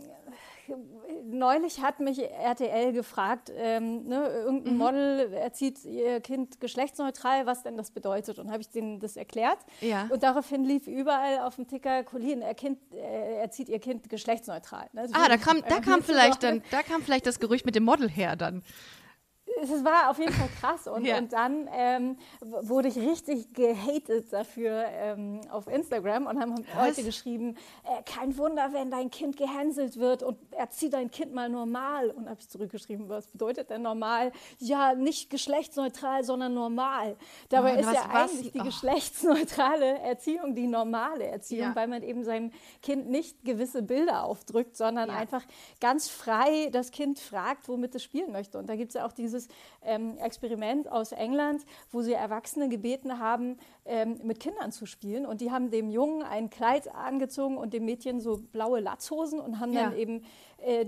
neulich hat mich RTL gefragt, ähm, ne, irgendein mhm. Model erzieht ihr Kind geschlechtsneutral, was denn das bedeutet. Und habe ich denen das erklärt. Ja. Und daraufhin lief überall auf dem Ticker, Colin, er kind, äh, erzieht ihr Kind geschlechtsneutral. Ne? ah, da kam, da kam vielleicht dann, da kam vielleicht das Gerücht mit dem Model her dann. Es war auf jeden Fall krass. Und, Ja. und dann ähm, wurde ich richtig gehatet dafür ähm, auf Instagram und haben Leute geschrieben, äh, kein Wunder, wenn dein Kind gehänselt wird und erzieh dein Kind mal normal. Und habe ich zurückgeschrieben, was bedeutet denn normal? Ja, nicht geschlechtsneutral, sondern normal. Dabei Oh, ist was- ja was- eigentlich die oh. geschlechtsneutrale Erziehung die normale Erziehung, Ja. weil man eben seinem Kind nicht gewisse Bilder aufdrückt, sondern Ja. einfach ganz frei das Kind fragt, womit es spielen möchte. Und da gibt es ja auch dieses ähm, Experiment aus England, wo sie Erwachsene gebeten haben, ähm, mit Kindern zu spielen. Und die haben dem Jungen ein Kleid angezogen und dem Mädchen so blaue Latzhosen und haben dann Ja. eben äh,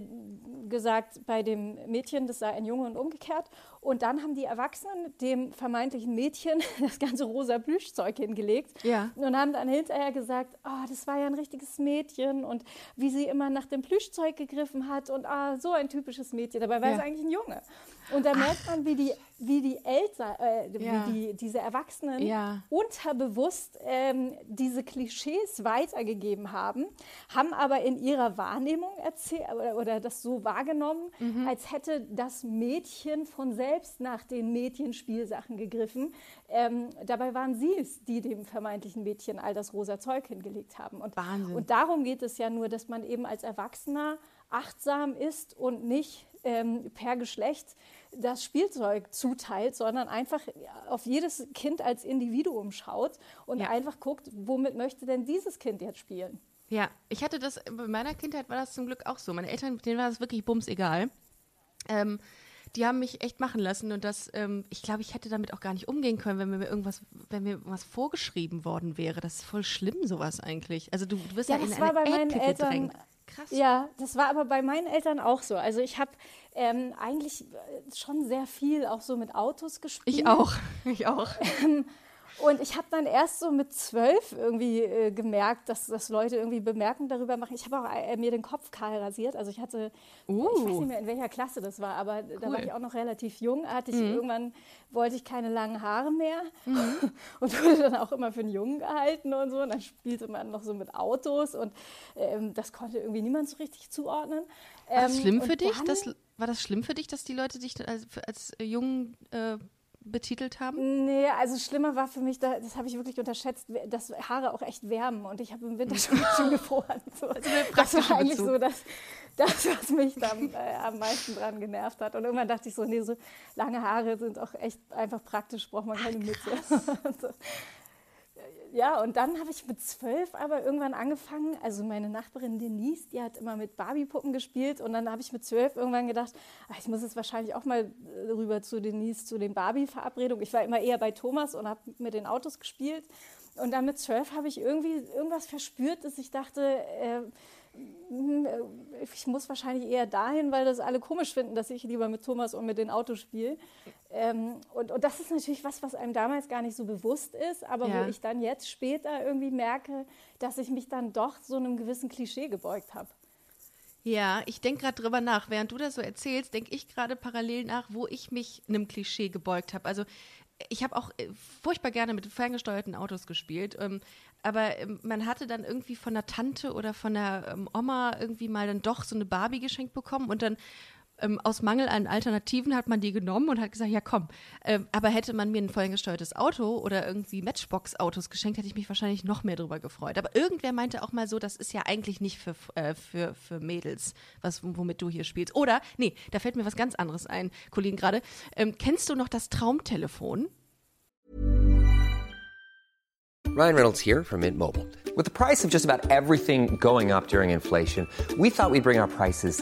gesagt, bei dem Mädchen, das sei ein Junge und umgekehrt. Und dann haben die Erwachsenen dem vermeintlichen Mädchen das ganze rosa Plüschzeug hingelegt Ja. und haben dann hinterher gesagt, oh, das war ja ein richtiges Mädchen und wie sie immer nach dem Plüschzeug gegriffen hat und ah, so ein typisches Mädchen. Dabei war Ja. es eigentlich ein Junge. Und da merkt man, wie die, wie die Eltern, äh, Ja. wie die, diese Erwachsenen Ja. unterbewusst ähm, diese Klischees weitergegeben haben, haben aber in ihrer Wahrnehmung erzählt oder, oder das so wahrgenommen, Mhm. als hätte das Mädchen von selbst nach den Mädchenspielsachen gegriffen. Ähm, dabei waren sie es, die dem vermeintlichen Mädchen all das rosa Zeug hingelegt haben. Und, Wahnsinn. und darum geht es ja nur, dass man eben als Erwachsener achtsam ist und nicht ähm, per Geschlecht das Spielzeug zuteilt, sondern einfach auf jedes Kind als Individuum schaut und Ja. einfach guckt, womit möchte denn dieses Kind jetzt spielen. Ja, ich hatte das, bei meiner Kindheit war das zum Glück auch so. Meine Eltern, denen war das wirklich bums egal. Ähm, die haben mich echt machen lassen und das, ähm, ich glaube, ich hätte damit auch gar nicht umgehen können, wenn mir irgendwas, wenn mir was vorgeschrieben worden wäre. Das ist voll schlimm, sowas eigentlich. Also du, du wirst ja, Ja, in das war bei meinen Eltern- gedrängt. Krass. Ja, das war aber bei meinen Eltern auch so. Also ich habe ähm, eigentlich schon sehr viel auch so mit Autos gespielt. Ich auch. Ich auch. Und ich habe dann erst so mit zwölf irgendwie äh, gemerkt, dass, dass Leute irgendwie Bemerkungen darüber machen. Ich habe auch äh, mir den Kopf kahl rasiert. Also ich hatte, ich weiß Uh. nicht mehr, in welcher Klasse das war, aber da Cool. war ich auch noch relativ jung. Hatte ich Mhm. irgendwann, wollte ich keine langen Haare mehr und wurde dann auch immer für einen Jungen gehalten und so. Und dann spielte man noch so mit Autos und ähm, das konnte irgendwie niemand so richtig zuordnen. War das Ähm, schlimm für dich? Das, war das schlimm für dich, dass die Leute dich als, als Jungen äh, betitelt haben? Nee, also schlimmer war für mich, da, das habe ich wirklich unterschätzt, dass Haare auch echt wärmen und ich habe im Winter schon ganz schön gefroren. So. Das war eigentlich Bezug. so das, das, was mich da äh, am meisten dran genervt hat. Und irgendwann dachte ich so, nee, so lange Haare sind auch echt einfach praktisch, braucht man keine Mütze. Ja, und dann habe ich mit zwölf aber irgendwann angefangen, also meine Nachbarin Denise, die hat immer mit Barbie-Puppen gespielt. Und dann habe ich mit zwölf irgendwann gedacht, ach, ich muss jetzt wahrscheinlich auch mal äh, rüber zu Denise, zu den Barbie-Verabredungen. Ich war immer eher bei Thomas und habe mit den Autos gespielt. Und dann mit zwölf habe ich irgendwie irgendwas verspürt, dass ich dachte, äh, ich muss wahrscheinlich eher dahin, weil das alle komisch finden, dass ich lieber mit Thomas und mit den Autos spiele. Ähm, und, und das ist natürlich was, was einem damals gar nicht so bewusst ist, aber Ja. wo ich dann jetzt später irgendwie merke, dass ich mich dann doch so einem gewissen Klischee gebeugt habe. Ja, ich denke gerade drüber nach. Während du das so erzählst, denke ich gerade parallel nach, wo ich mich einem Klischee gebeugt habe. Also ich habe auch äh, furchtbar gerne mit ferngesteuerten Autos gespielt. Ähm, aber ähm, man hatte dann irgendwie von der Tante oder von der ähm, Oma irgendwie mal dann doch so eine Barbie geschenkt bekommen und dann ähm, aus Mangel an Alternativen hat man die genommen und hat gesagt, ja komm. Ähm, aber hätte man mir ein ferngesteuertes Auto oder irgendwie Matchbox-Autos geschenkt, hätte ich mich wahrscheinlich noch mehr drüber gefreut. Aber irgendwer meinte auch mal so, das ist ja eigentlich nicht für, äh, für, für Mädels, was, womit du hier spielst. Oder, nee, da fällt mir was ganz anderes ein, Colin gerade. Ähm, kennst du noch das Traumtelefon? Ryan Reynolds here from Mint Mobile. With the price of just about everything going up during inflation, we thought we'd bring our prices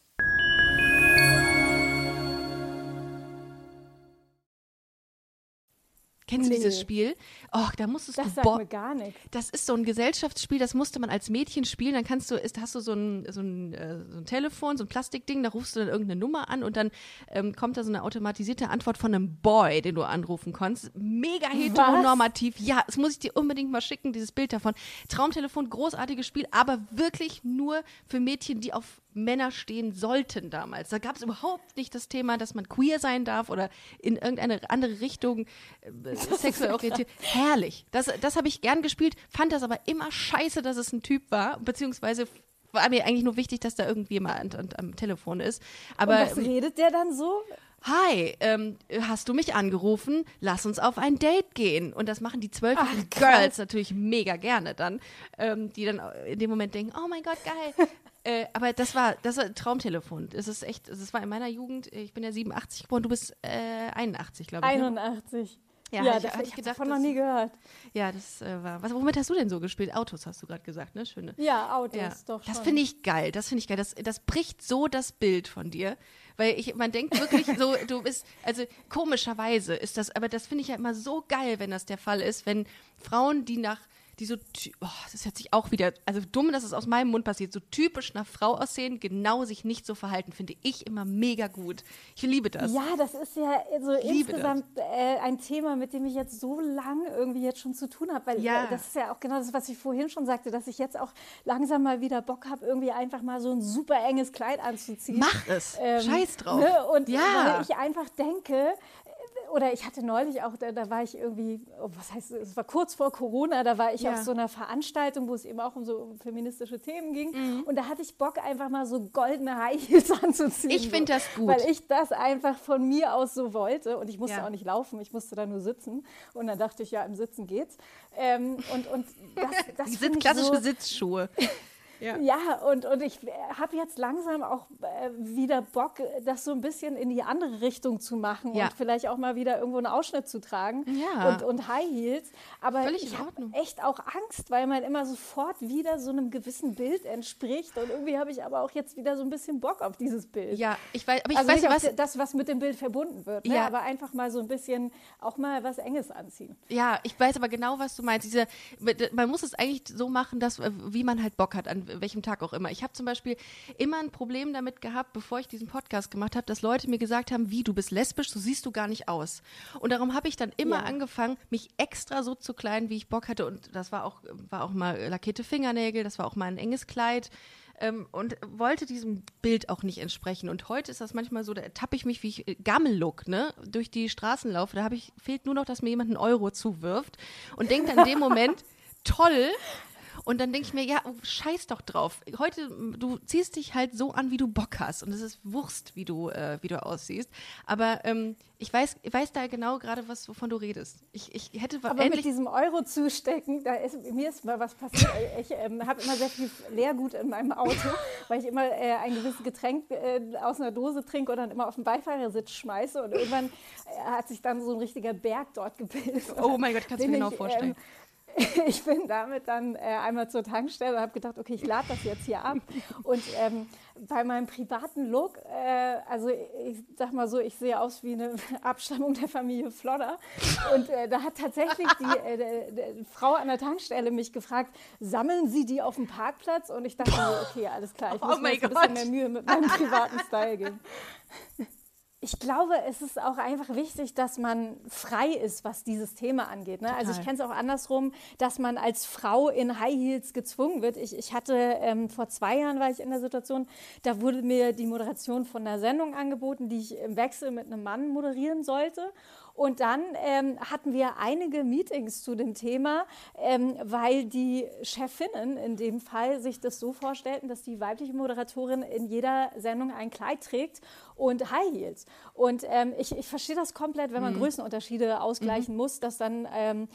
Kennst du Nee. dieses Spiel? Oh, da musstest Das du sagt bo- mir gar nichts. Das ist so ein Gesellschaftsspiel, das musste man als Mädchen spielen. Dann kannst du, ist, hast du so ein, so, ein, äh, so ein Telefon, so ein Plastikding, da rufst du dann irgendeine Nummer an und dann ähm, kommt da so eine automatisierte Antwort von einem Boy, den du anrufen kannst. Mega heteronormativ. Ja, das muss ich dir unbedingt mal schicken, dieses Bild davon. Traumtelefon, großartiges Spiel, aber wirklich nur für Mädchen, die auf Männer stehen sollten damals. Da gab es überhaupt nicht das Thema, dass man queer sein darf oder in irgendeine andere Richtung äh, sexuell orientiert. Herrlich. Das, das habe ich gern gespielt, fand das aber immer scheiße, dass es ein Typ war, beziehungsweise war mir eigentlich nur wichtig, dass da irgendwie jemand am, am Telefon ist. Aber Und was redet der dann so? Hi, ähm, hast du mich angerufen? Lass uns auf ein Date gehen. Und das machen die krass. Girls natürlich mega gerne dann, ähm, die dann in dem Moment denken, oh mein Gott, geil. äh, aber das war, das war ein Traumtelefon. Das ist echt, das war in meiner Jugend, ich bin ja 87 geboren, du bist äh, 81, glaube ich. Ne? 81. Ja, Ja, ich- das ich ich gedacht, davon noch nie gehört. Ja, das äh, war. Was, womit hast du denn so gespielt? Autos hast du gerade gesagt, ne? Schöne. Ja, Autos, Ja, doch schon. das finde ich geil. Das finde ich geil. Das, das bricht so das Bild von dir. Weil ich, man denkt wirklich so, du bist, also komischerweise ist das, aber das finde ich ja immer so geil, wenn das der Fall ist, wenn Frauen, die nach, die so, oh, das hört sich auch wieder, also dumm, dass es aus meinem Mund passiert, so typisch nach Frau aussehen, genau sich nicht so verhalten, finde ich immer mega gut. Ich liebe das. Ja, das ist ja so liebe insgesamt äh, ein Thema, mit dem ich jetzt so lange irgendwie jetzt schon zu tun habe. Weil Ja. äh, das ist ja auch genau das, was ich vorhin schon sagte, dass ich jetzt auch langsam mal wieder Bock habe, irgendwie einfach mal so ein super enges Kleid anzuziehen. Mach es. Scheiß drauf. Ne? Und Ja. weil ich einfach denke, oder ich hatte neulich auch, da, da war ich irgendwie, oh, was heißt, es war kurz vor Corona, da war ich Ja. auf so einer Veranstaltung, wo es eben auch um so um feministische Themen ging. Mhm. Und da hatte ich Bock, einfach mal so goldene High Heels anzuziehen. Ich find so, das gut. Weil ich das einfach von mir aus so wollte. Und ich musste Ja. auch nicht laufen, ich musste da nur sitzen. Und dann dachte ich, ja, im Sitzen geht's. Ähm, und, und das, das Die sind klassische so, Sitzschuhe. ja, und, und ich habe jetzt langsam auch äh, wieder Bock, das so ein bisschen in die andere Richtung zu machen Ja. und vielleicht auch mal wieder irgendwo einen Ausschnitt zu tragen Ja. und, und High Heels. Aber Völlig ich habe echt auch Angst, weil man immer sofort wieder so einem gewissen Bild entspricht. Und irgendwie habe ich aber auch jetzt wieder so ein bisschen Bock auf dieses Bild. Ja, ich weiß, aber ich also weiß nicht ja was. das, was mit dem Bild verbunden wird, ne? Ja. aber einfach mal so ein bisschen auch mal was Enges anziehen. Ja, ich weiß aber genau, was du meinst. Diese, man muss es eigentlich so machen, dass, äh, wie man halt Bock hat, an welchem Tag auch immer. Ich habe zum Beispiel immer ein Problem damit gehabt, bevor ich diesen Podcast gemacht habe, dass Leute mir gesagt haben, wie, du bist lesbisch, so siehst du gar nicht aus. Und darum habe ich dann immer Ja. angefangen, mich extra so zu kleiden, wie ich Bock hatte. Und das war auch, war auch mal lackierte Fingernägel, das war auch mal ein enges Kleid. Ähm, und wollte diesem Bild auch nicht entsprechen. Und heute ist das manchmal so, da tappe ich mich, wie ich äh, Gammel-Look, ne, durch die Straßen laufe. Da habe ich, fehlt nur noch, dass mir jemand einen Euro zuwirft und denkt dann in dem Moment, toll. Und dann denke ich mir, ja, oh, scheiß doch drauf. Heute, du ziehst dich halt so an, wie du Bock hast. Und es ist Wurst, wie du, äh, wie du aussiehst. Aber ähm, ich, weiß, ich weiß da genau gerade, was, wovon du redest. Ich, ich hätte Aber mit diesem Euro zustecken, da ist, mir ist mal was passiert. Ich ähm, habe immer sehr viel Leergut in meinem Auto, weil ich immer äh, ein gewisses Getränk äh, aus einer Dose trinke und dann immer auf den Beifahrersitz schmeiße. Und irgendwann äh, hat sich dann so ein richtiger Berg dort gebildet. Oh mein Gott, kannst du mir genau ich, vorstellen. Ähm, ich bin damit dann äh, einmal zur Tankstelle und habe gedacht, okay, ich lade das jetzt hier ab. Und ähm, bei meinem privaten Look, äh, also ich sag mal so, ich sehe aus wie eine Abstammung der Familie Flodder. Und äh, da hat tatsächlich die, äh, Frau an der Tankstelle mich gefragt, sammeln Sie die auf dem Parkplatz? Und ich dachte okay, alles klar, ich Oh muss mir mein jetzt ein bisschen mehr Mühe mit meinem privaten Style geben. Ich glaube, es ist auch einfach wichtig, dass man frei ist, was dieses Thema angeht. Ne? Also ich kenne es auch andersrum, dass man als Frau in High Heels gezwungen wird. Ich, ich hatte ähm, vor zwei Jahren war ich in der Situation, da wurde mir die Moderation von einer Sendung angeboten, die ich im Wechsel mit einem Mann moderieren sollte. Und dann ähm, hatten wir einige Meetings zu dem Thema, ähm, weil die Chefinnen in dem Fall sich das so vorstellten, dass die weibliche Moderatorin in jeder Sendung ein Kleid trägt und High Heels. Und ähm, ich, ich verstehe das komplett, wenn man mhm. Größenunterschiede ausgleichen mhm. muss, dass dann ähm,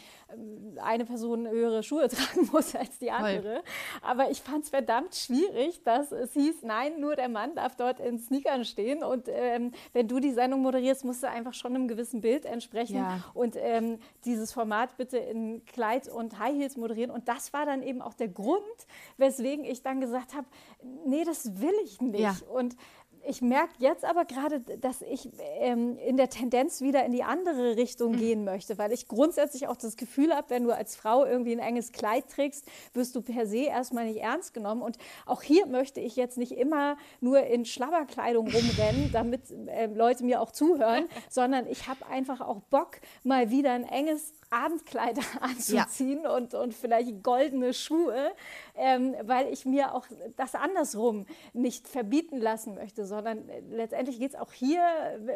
eine Person höhere Schuhe tragen muss als die andere. Voll. Aber ich fand es verdammt schwierig, dass es hieß, nein, nur der Mann darf dort in Sneakern stehen. Und ähm, wenn du die Sendung moderierst, musst du einfach schon einem gewissen Bild entsprechen ja. und ähm, dieses Format bitte in Kleid und High Heels moderieren. Und das war dann eben auch der Grund, weswegen ich dann gesagt habe, nee, das will ich nicht. Ja. Und ich merke jetzt aber gerade, dass ich ähm, in der Tendenz wieder in die andere Richtung mhm. gehen möchte, weil ich grundsätzlich auch das Gefühl habe, wenn du als Frau irgendwie ein enges Kleid trägst, wirst du per se erstmal nicht ernst genommen. Und auch hier möchte ich jetzt nicht immer nur in Schlabberkleidung rumrennen, damit äh, Leute mir auch zuhören, sondern ich habe einfach auch Bock, mal wieder ein enges Abendkleider anzuziehen ja. und, und vielleicht goldene Schuhe, ähm, weil ich mir auch das andersrum nicht verbieten lassen möchte, sondern äh, letztendlich geht es auch hier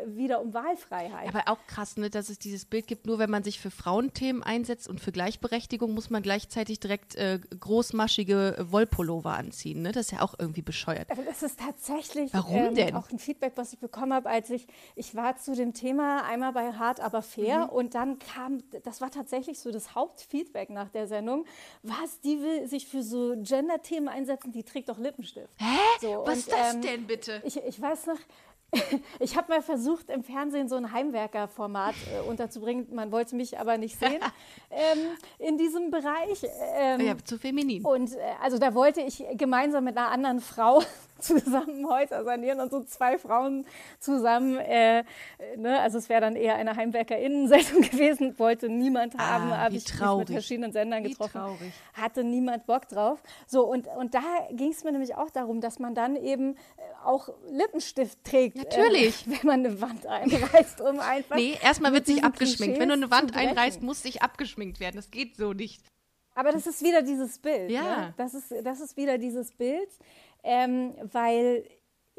wieder um Wahlfreiheit. Aber auch krass, ne, dass es dieses Bild gibt, nur wenn man sich für Frauenthemen einsetzt und für Gleichberechtigung, muss man gleichzeitig direkt äh, großmaschige Wollpullover anziehen. Ne? Das ist ja auch irgendwie bescheuert. Aber das ist tatsächlich Warum ähm, denn? auch ein Feedback, was ich bekommen habe, als ich, ich war zu dem Thema einmal bei Hart, aber fair mhm. und dann kam, das war tatsächlich so das Hauptfeedback nach der Sendung, was, die will sich für so Gender-Themen einsetzen, die trägt doch Lippenstift. Hä? So, was und, ist das ähm, denn bitte? Ich, ich weiß noch, ich habe mal versucht, im Fernsehen so ein Heimwerker-Format äh, unterzubringen. Man wollte mich aber nicht sehen ähm, in diesem Bereich. Ähm, ja, zu feminin. Und äh, also da wollte ich gemeinsam mit einer anderen Frau zusammen Häuser sanieren und so zwei Frauen zusammen. Äh, ne, also es wäre dann eher eine Heimwerker-Innensendung gewesen, wollte niemand ah, haben, habe ich mich mit verschiedenen Sendern getroffen. Hatte niemand Bock drauf. So, und, und da ging es mir nämlich auch darum, dass man dann eben äh, auch Lippenstift trägt. Natürlich. Äh, wenn man eine Wand einreißt, um einfach. Nee, erstmal wird sich abgeschminkt. Wenn du eine Wand einreißt, muss sich abgeschminkt werden. Das geht so nicht. Aber das ist wieder dieses Bild. Ja. Ne? Das, ist, das ist wieder dieses Bild ähm, weil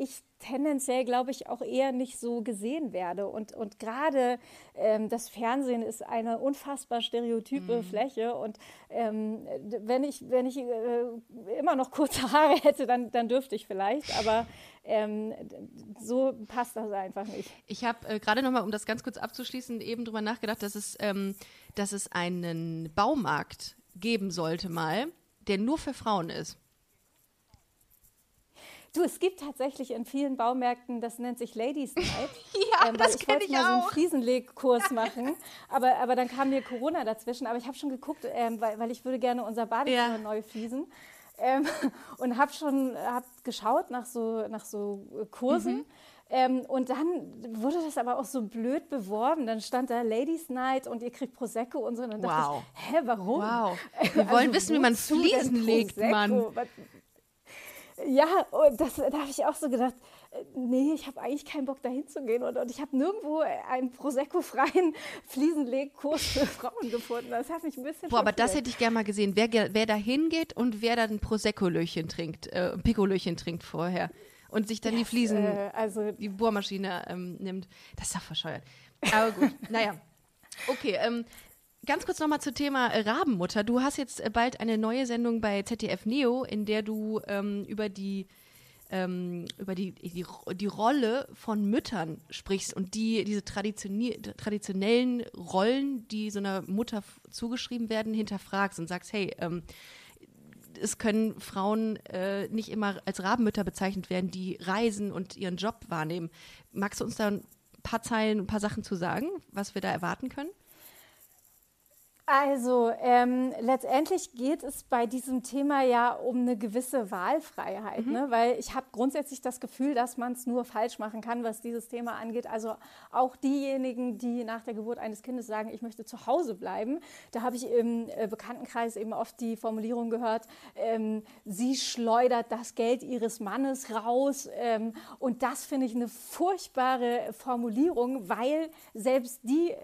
ich tendenziell, glaube ich, auch eher nicht so gesehen werde. Und, und gerade ähm, das Fernsehen ist eine unfassbar stereotype mhm. Fläche. Und ähm, wenn ich, wenn ich äh, immer noch kurze Haare hätte, dann, dann dürfte ich vielleicht. Aber ähm, so passt das einfach nicht. Ich habe äh, gerade noch mal, um das ganz kurz abzuschließen, eben drüber nachgedacht, dass es, ähm, dass es einen Baumarkt geben sollte mal, der nur für Frauen ist. Du, es gibt tatsächlich in vielen Baumärkten, das nennt sich Ladies Night. ja, ähm, das ich wollte ich mal auch. so einen Fliesenlegkurs machen, aber, aber dann kam mir Corona dazwischen. Aber ich habe schon geguckt, ähm, weil, weil ich würde gerne unser Badezimmer ja. neu fließen. Ähm, und habe schon hab geschaut nach so, nach so Kursen. Mhm. Ähm, und dann wurde das aber auch so blöd beworben. Dann stand da Ladies Night und ihr kriegt Prosecco und so. Und dann wow. dachte ich, hä, warum? Wow. Wir wollen also, wissen, wie man Fliesen legt, Mann. Was, ja, und das, da habe ich auch so gedacht, äh, nee, ich habe eigentlich keinen Bock dahin zu gehen und, und ich habe nirgendwo einen Prosecco-freien Fliesenlegkurs für Frauen gefunden. Das hat mich ein bisschen Boah, aber das hätte ich gerne mal gesehen, wer, wer da hingeht und wer da ein Prosecco-Löchen trinkt, äh, ein Pico-Löchen trinkt vorher und sich dann yes, die Fliesen, äh, also die Bohrmaschine ähm, nimmt. Das ist doch verscheuert. Aber gut, naja. Okay, ähm, Ganz kurz nochmal zum Thema äh, Rabenmutter. Du hast jetzt äh, bald eine neue Sendung bei ZDF Neo, in der du ähm, über die ähm, über die, die, die Rolle von Müttern sprichst und die diese traditionellen Rollen, die so einer Mutter zugeschrieben werden, hinterfragst und sagst, hey, ähm, es können Frauen äh, nicht immer als Rabenmütter bezeichnet werden, die reisen und ihren Job wahrnehmen. Magst du uns da ein paar Zeilen, ein paar Sachen zu sagen, was wir da erwarten können? Also ähm, letztendlich geht es bei diesem Thema ja um eine gewisse Wahlfreiheit, mhm. ne? weil ich habe grundsätzlich das Gefühl, dass man es nur falsch machen kann, was dieses Thema angeht. Also auch diejenigen, die nach der Geburt eines Kindes sagen, ich möchte zu Hause bleiben, da habe ich im äh, Bekanntenkreis eben oft die Formulierung gehört, ähm, sie schleudert das Geld ihres Mannes raus. Ähm, und das finde ich eine furchtbare Formulierung, weil selbst die,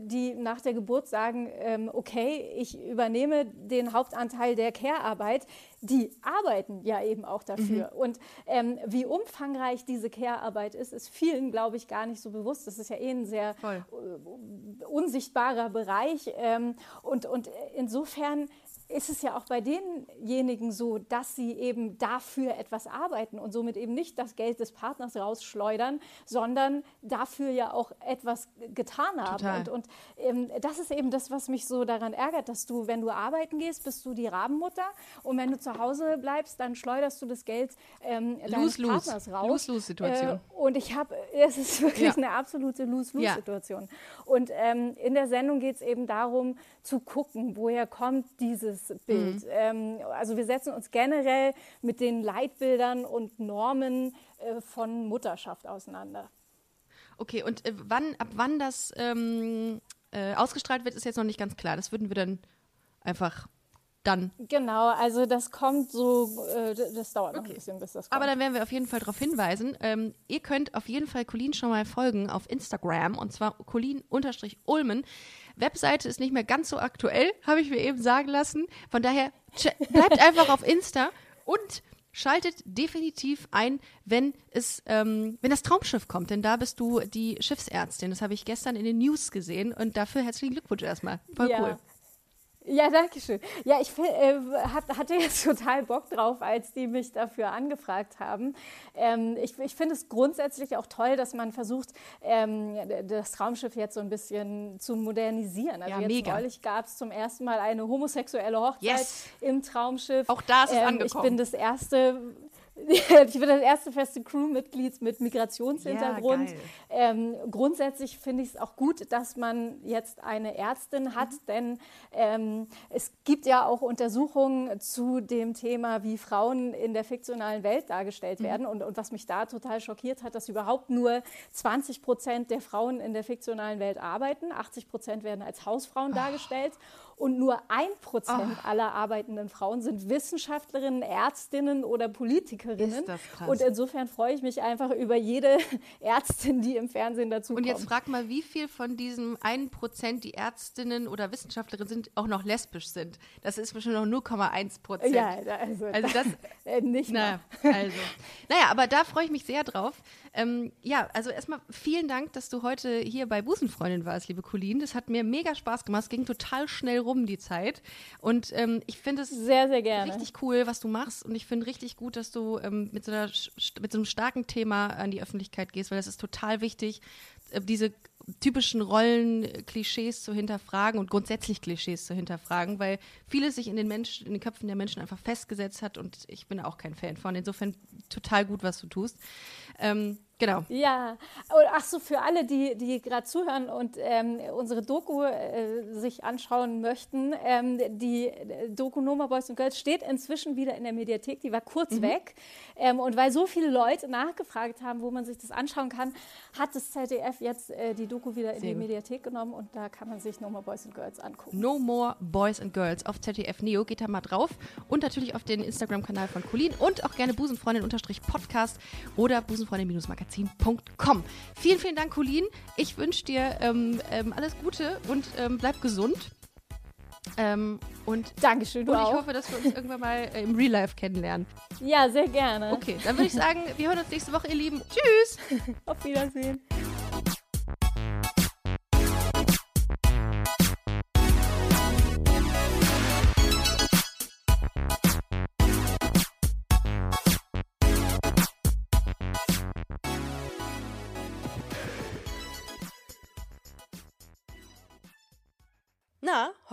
die nach der Geburt sagen, sagen, ähm, okay, ich übernehme den Hauptanteil der Care-Arbeit, die arbeiten ja eben auch dafür. Mhm. Und ähm, wie umfangreich diese Care-Arbeit ist, ist vielen, glaube ich, gar nicht so bewusst. Das ist ja eh ein sehr Voll. unsichtbarer Bereich. Ähm, und, und insofern ist es ja auch bei denjenigen so, dass sie eben dafür etwas arbeiten und somit eben nicht das Geld des Partners rausschleudern, sondern dafür ja auch etwas getan haben. Und, und ähm, das ist eben das, was mich so daran ärgert, dass du, wenn du arbeiten gehst, bist du die Rabenmutter und wenn du zu Hause bleibst, dann schleuderst du das Geld ähm, deines lose, Partners raus. Lose-Lose-Situation. Äh, und ich habe, es ist wirklich ja. eine absolute Lose-Lose-Situation. Ja. Und ähm, in der Sendung geht es eben darum, zu gucken, woher kommt dieses Bild. Mhm. Ähm, also wir setzen uns generell mit den Leitbildern und Normen äh, von Mutterschaft auseinander. Okay, und äh, wann, ab wann das ähm, äh, ausgestrahlt wird, ist jetzt noch nicht ganz klar. Das würden wir dann einfach dann. Genau, also das kommt so, äh, das dauert noch ein bisschen, bis das kommt. Aber dann werden wir auf jeden Fall darauf hinweisen. Ähm, ihr könnt auf jeden Fall Colin schon mal folgen auf Instagram und zwar Colin-Ulmen. Webseite ist nicht mehr ganz so aktuell, habe ich mir eben sagen lassen. Von daher bleibt einfach auf Insta und schaltet definitiv ein, wenn es, ähm, wenn das Traumschiff kommt, denn da bist du die Schiffsärztin. Das habe ich gestern in den News gesehen und dafür herzlichen Glückwunsch erstmal. Voll ja. cool. Ja, danke schön. Ja, ich äh, hatte jetzt total Bock drauf, als die mich dafür angefragt haben. Ähm, ich, ich finde es grundsätzlich auch toll, dass man versucht, ähm, das Raumschiff jetzt so ein bisschen zu modernisieren. Also ja, jetzt mega. neulich gab es zum ersten Mal eine homosexuelle Hochzeit yes. im Traumschiff. Auch da ist es ähm, angekommen. Ich bin das erste ich bin das erste feste Crewmitglied mit Migrationshintergrund. Ja, ähm, grundsätzlich finde ich es auch gut, dass man jetzt eine Ärztin hat, mhm. denn ähm, es gibt ja auch Untersuchungen zu dem Thema, wie Frauen in der fiktionalen Welt dargestellt mhm. werden. Und, und, was mich da total schockiert hat, dass überhaupt nur 20 Prozent der Frauen in der fiktionalen Welt arbeiten. 80 Prozent werden als Hausfrauen oh. dargestellt und nur ein Prozent oh. aller arbeitenden Frauen sind Wissenschaftlerinnen, Ärztinnen oder Politikerinnen. Ist das krass. Und insofern freue ich mich einfach über jede Ärztin, die im Fernsehen dazu kommt. Und jetzt frag mal, wie viel von diesem einen Prozent die Ärztinnen oder Wissenschaftlerinnen sind, auch noch lesbisch sind. Das ist bestimmt noch 0,1 Prozent. Ja, also, also das äh, nicht na, also. Naja, aber da freue ich mich sehr drauf. Ähm, ja, also erstmal vielen Dank, dass du heute hier bei Busenfreundin warst, liebe Colleen. Das hat mir mega Spaß gemacht. Es ging total schnell rum, die Zeit. Und ähm, ich finde es sehr, sehr gerne. richtig cool, was du machst. Und ich finde richtig gut, dass du ähm, mit, so einer, mit so einem starken Thema an die Öffentlichkeit gehst, weil das ist total wichtig, äh, diese typischen Rollen-Klischees zu hinterfragen und grundsätzlich Klischees zu hinterfragen, weil vieles sich in den Menschen, in den Köpfen der Menschen einfach festgesetzt hat und ich bin auch kein Fan von. Insofern total gut, was du tust. Ähm, Genau. Ja, ach so, für alle, die, die gerade zuhören und ähm, unsere Doku äh, sich anschauen möchten, ähm, die Doku Noma Boys and Girls steht inzwischen wieder in der Mediathek, die war kurz mhm. weg. Ähm, und weil so viele Leute nachgefragt haben, wo man sich das anschauen kann, hat das ZDF jetzt äh, die Doku wieder in Sehr die gut. Mediathek genommen und da kann man sich No More Boys and Girls angucken. No More Boys and Girls auf ZDF Neo, geht da mal drauf und natürlich auf den Instagram-Kanal von Colin und auch gerne Busenfreundin-Podcast oder Busenfreundin-Magazin magazin.com. Vielen, vielen Dank, Colin. Ich wünsche dir ähm, ähm, alles Gute und ähm, bleib gesund. Ähm, und Dankeschön, du und ich auch. hoffe, dass wir uns irgendwann mal äh, im Real Life kennenlernen. Ja, sehr gerne. Okay, dann würde ich sagen, wir hören uns nächste Woche, ihr Lieben. Tschüss. Auf Wiedersehen.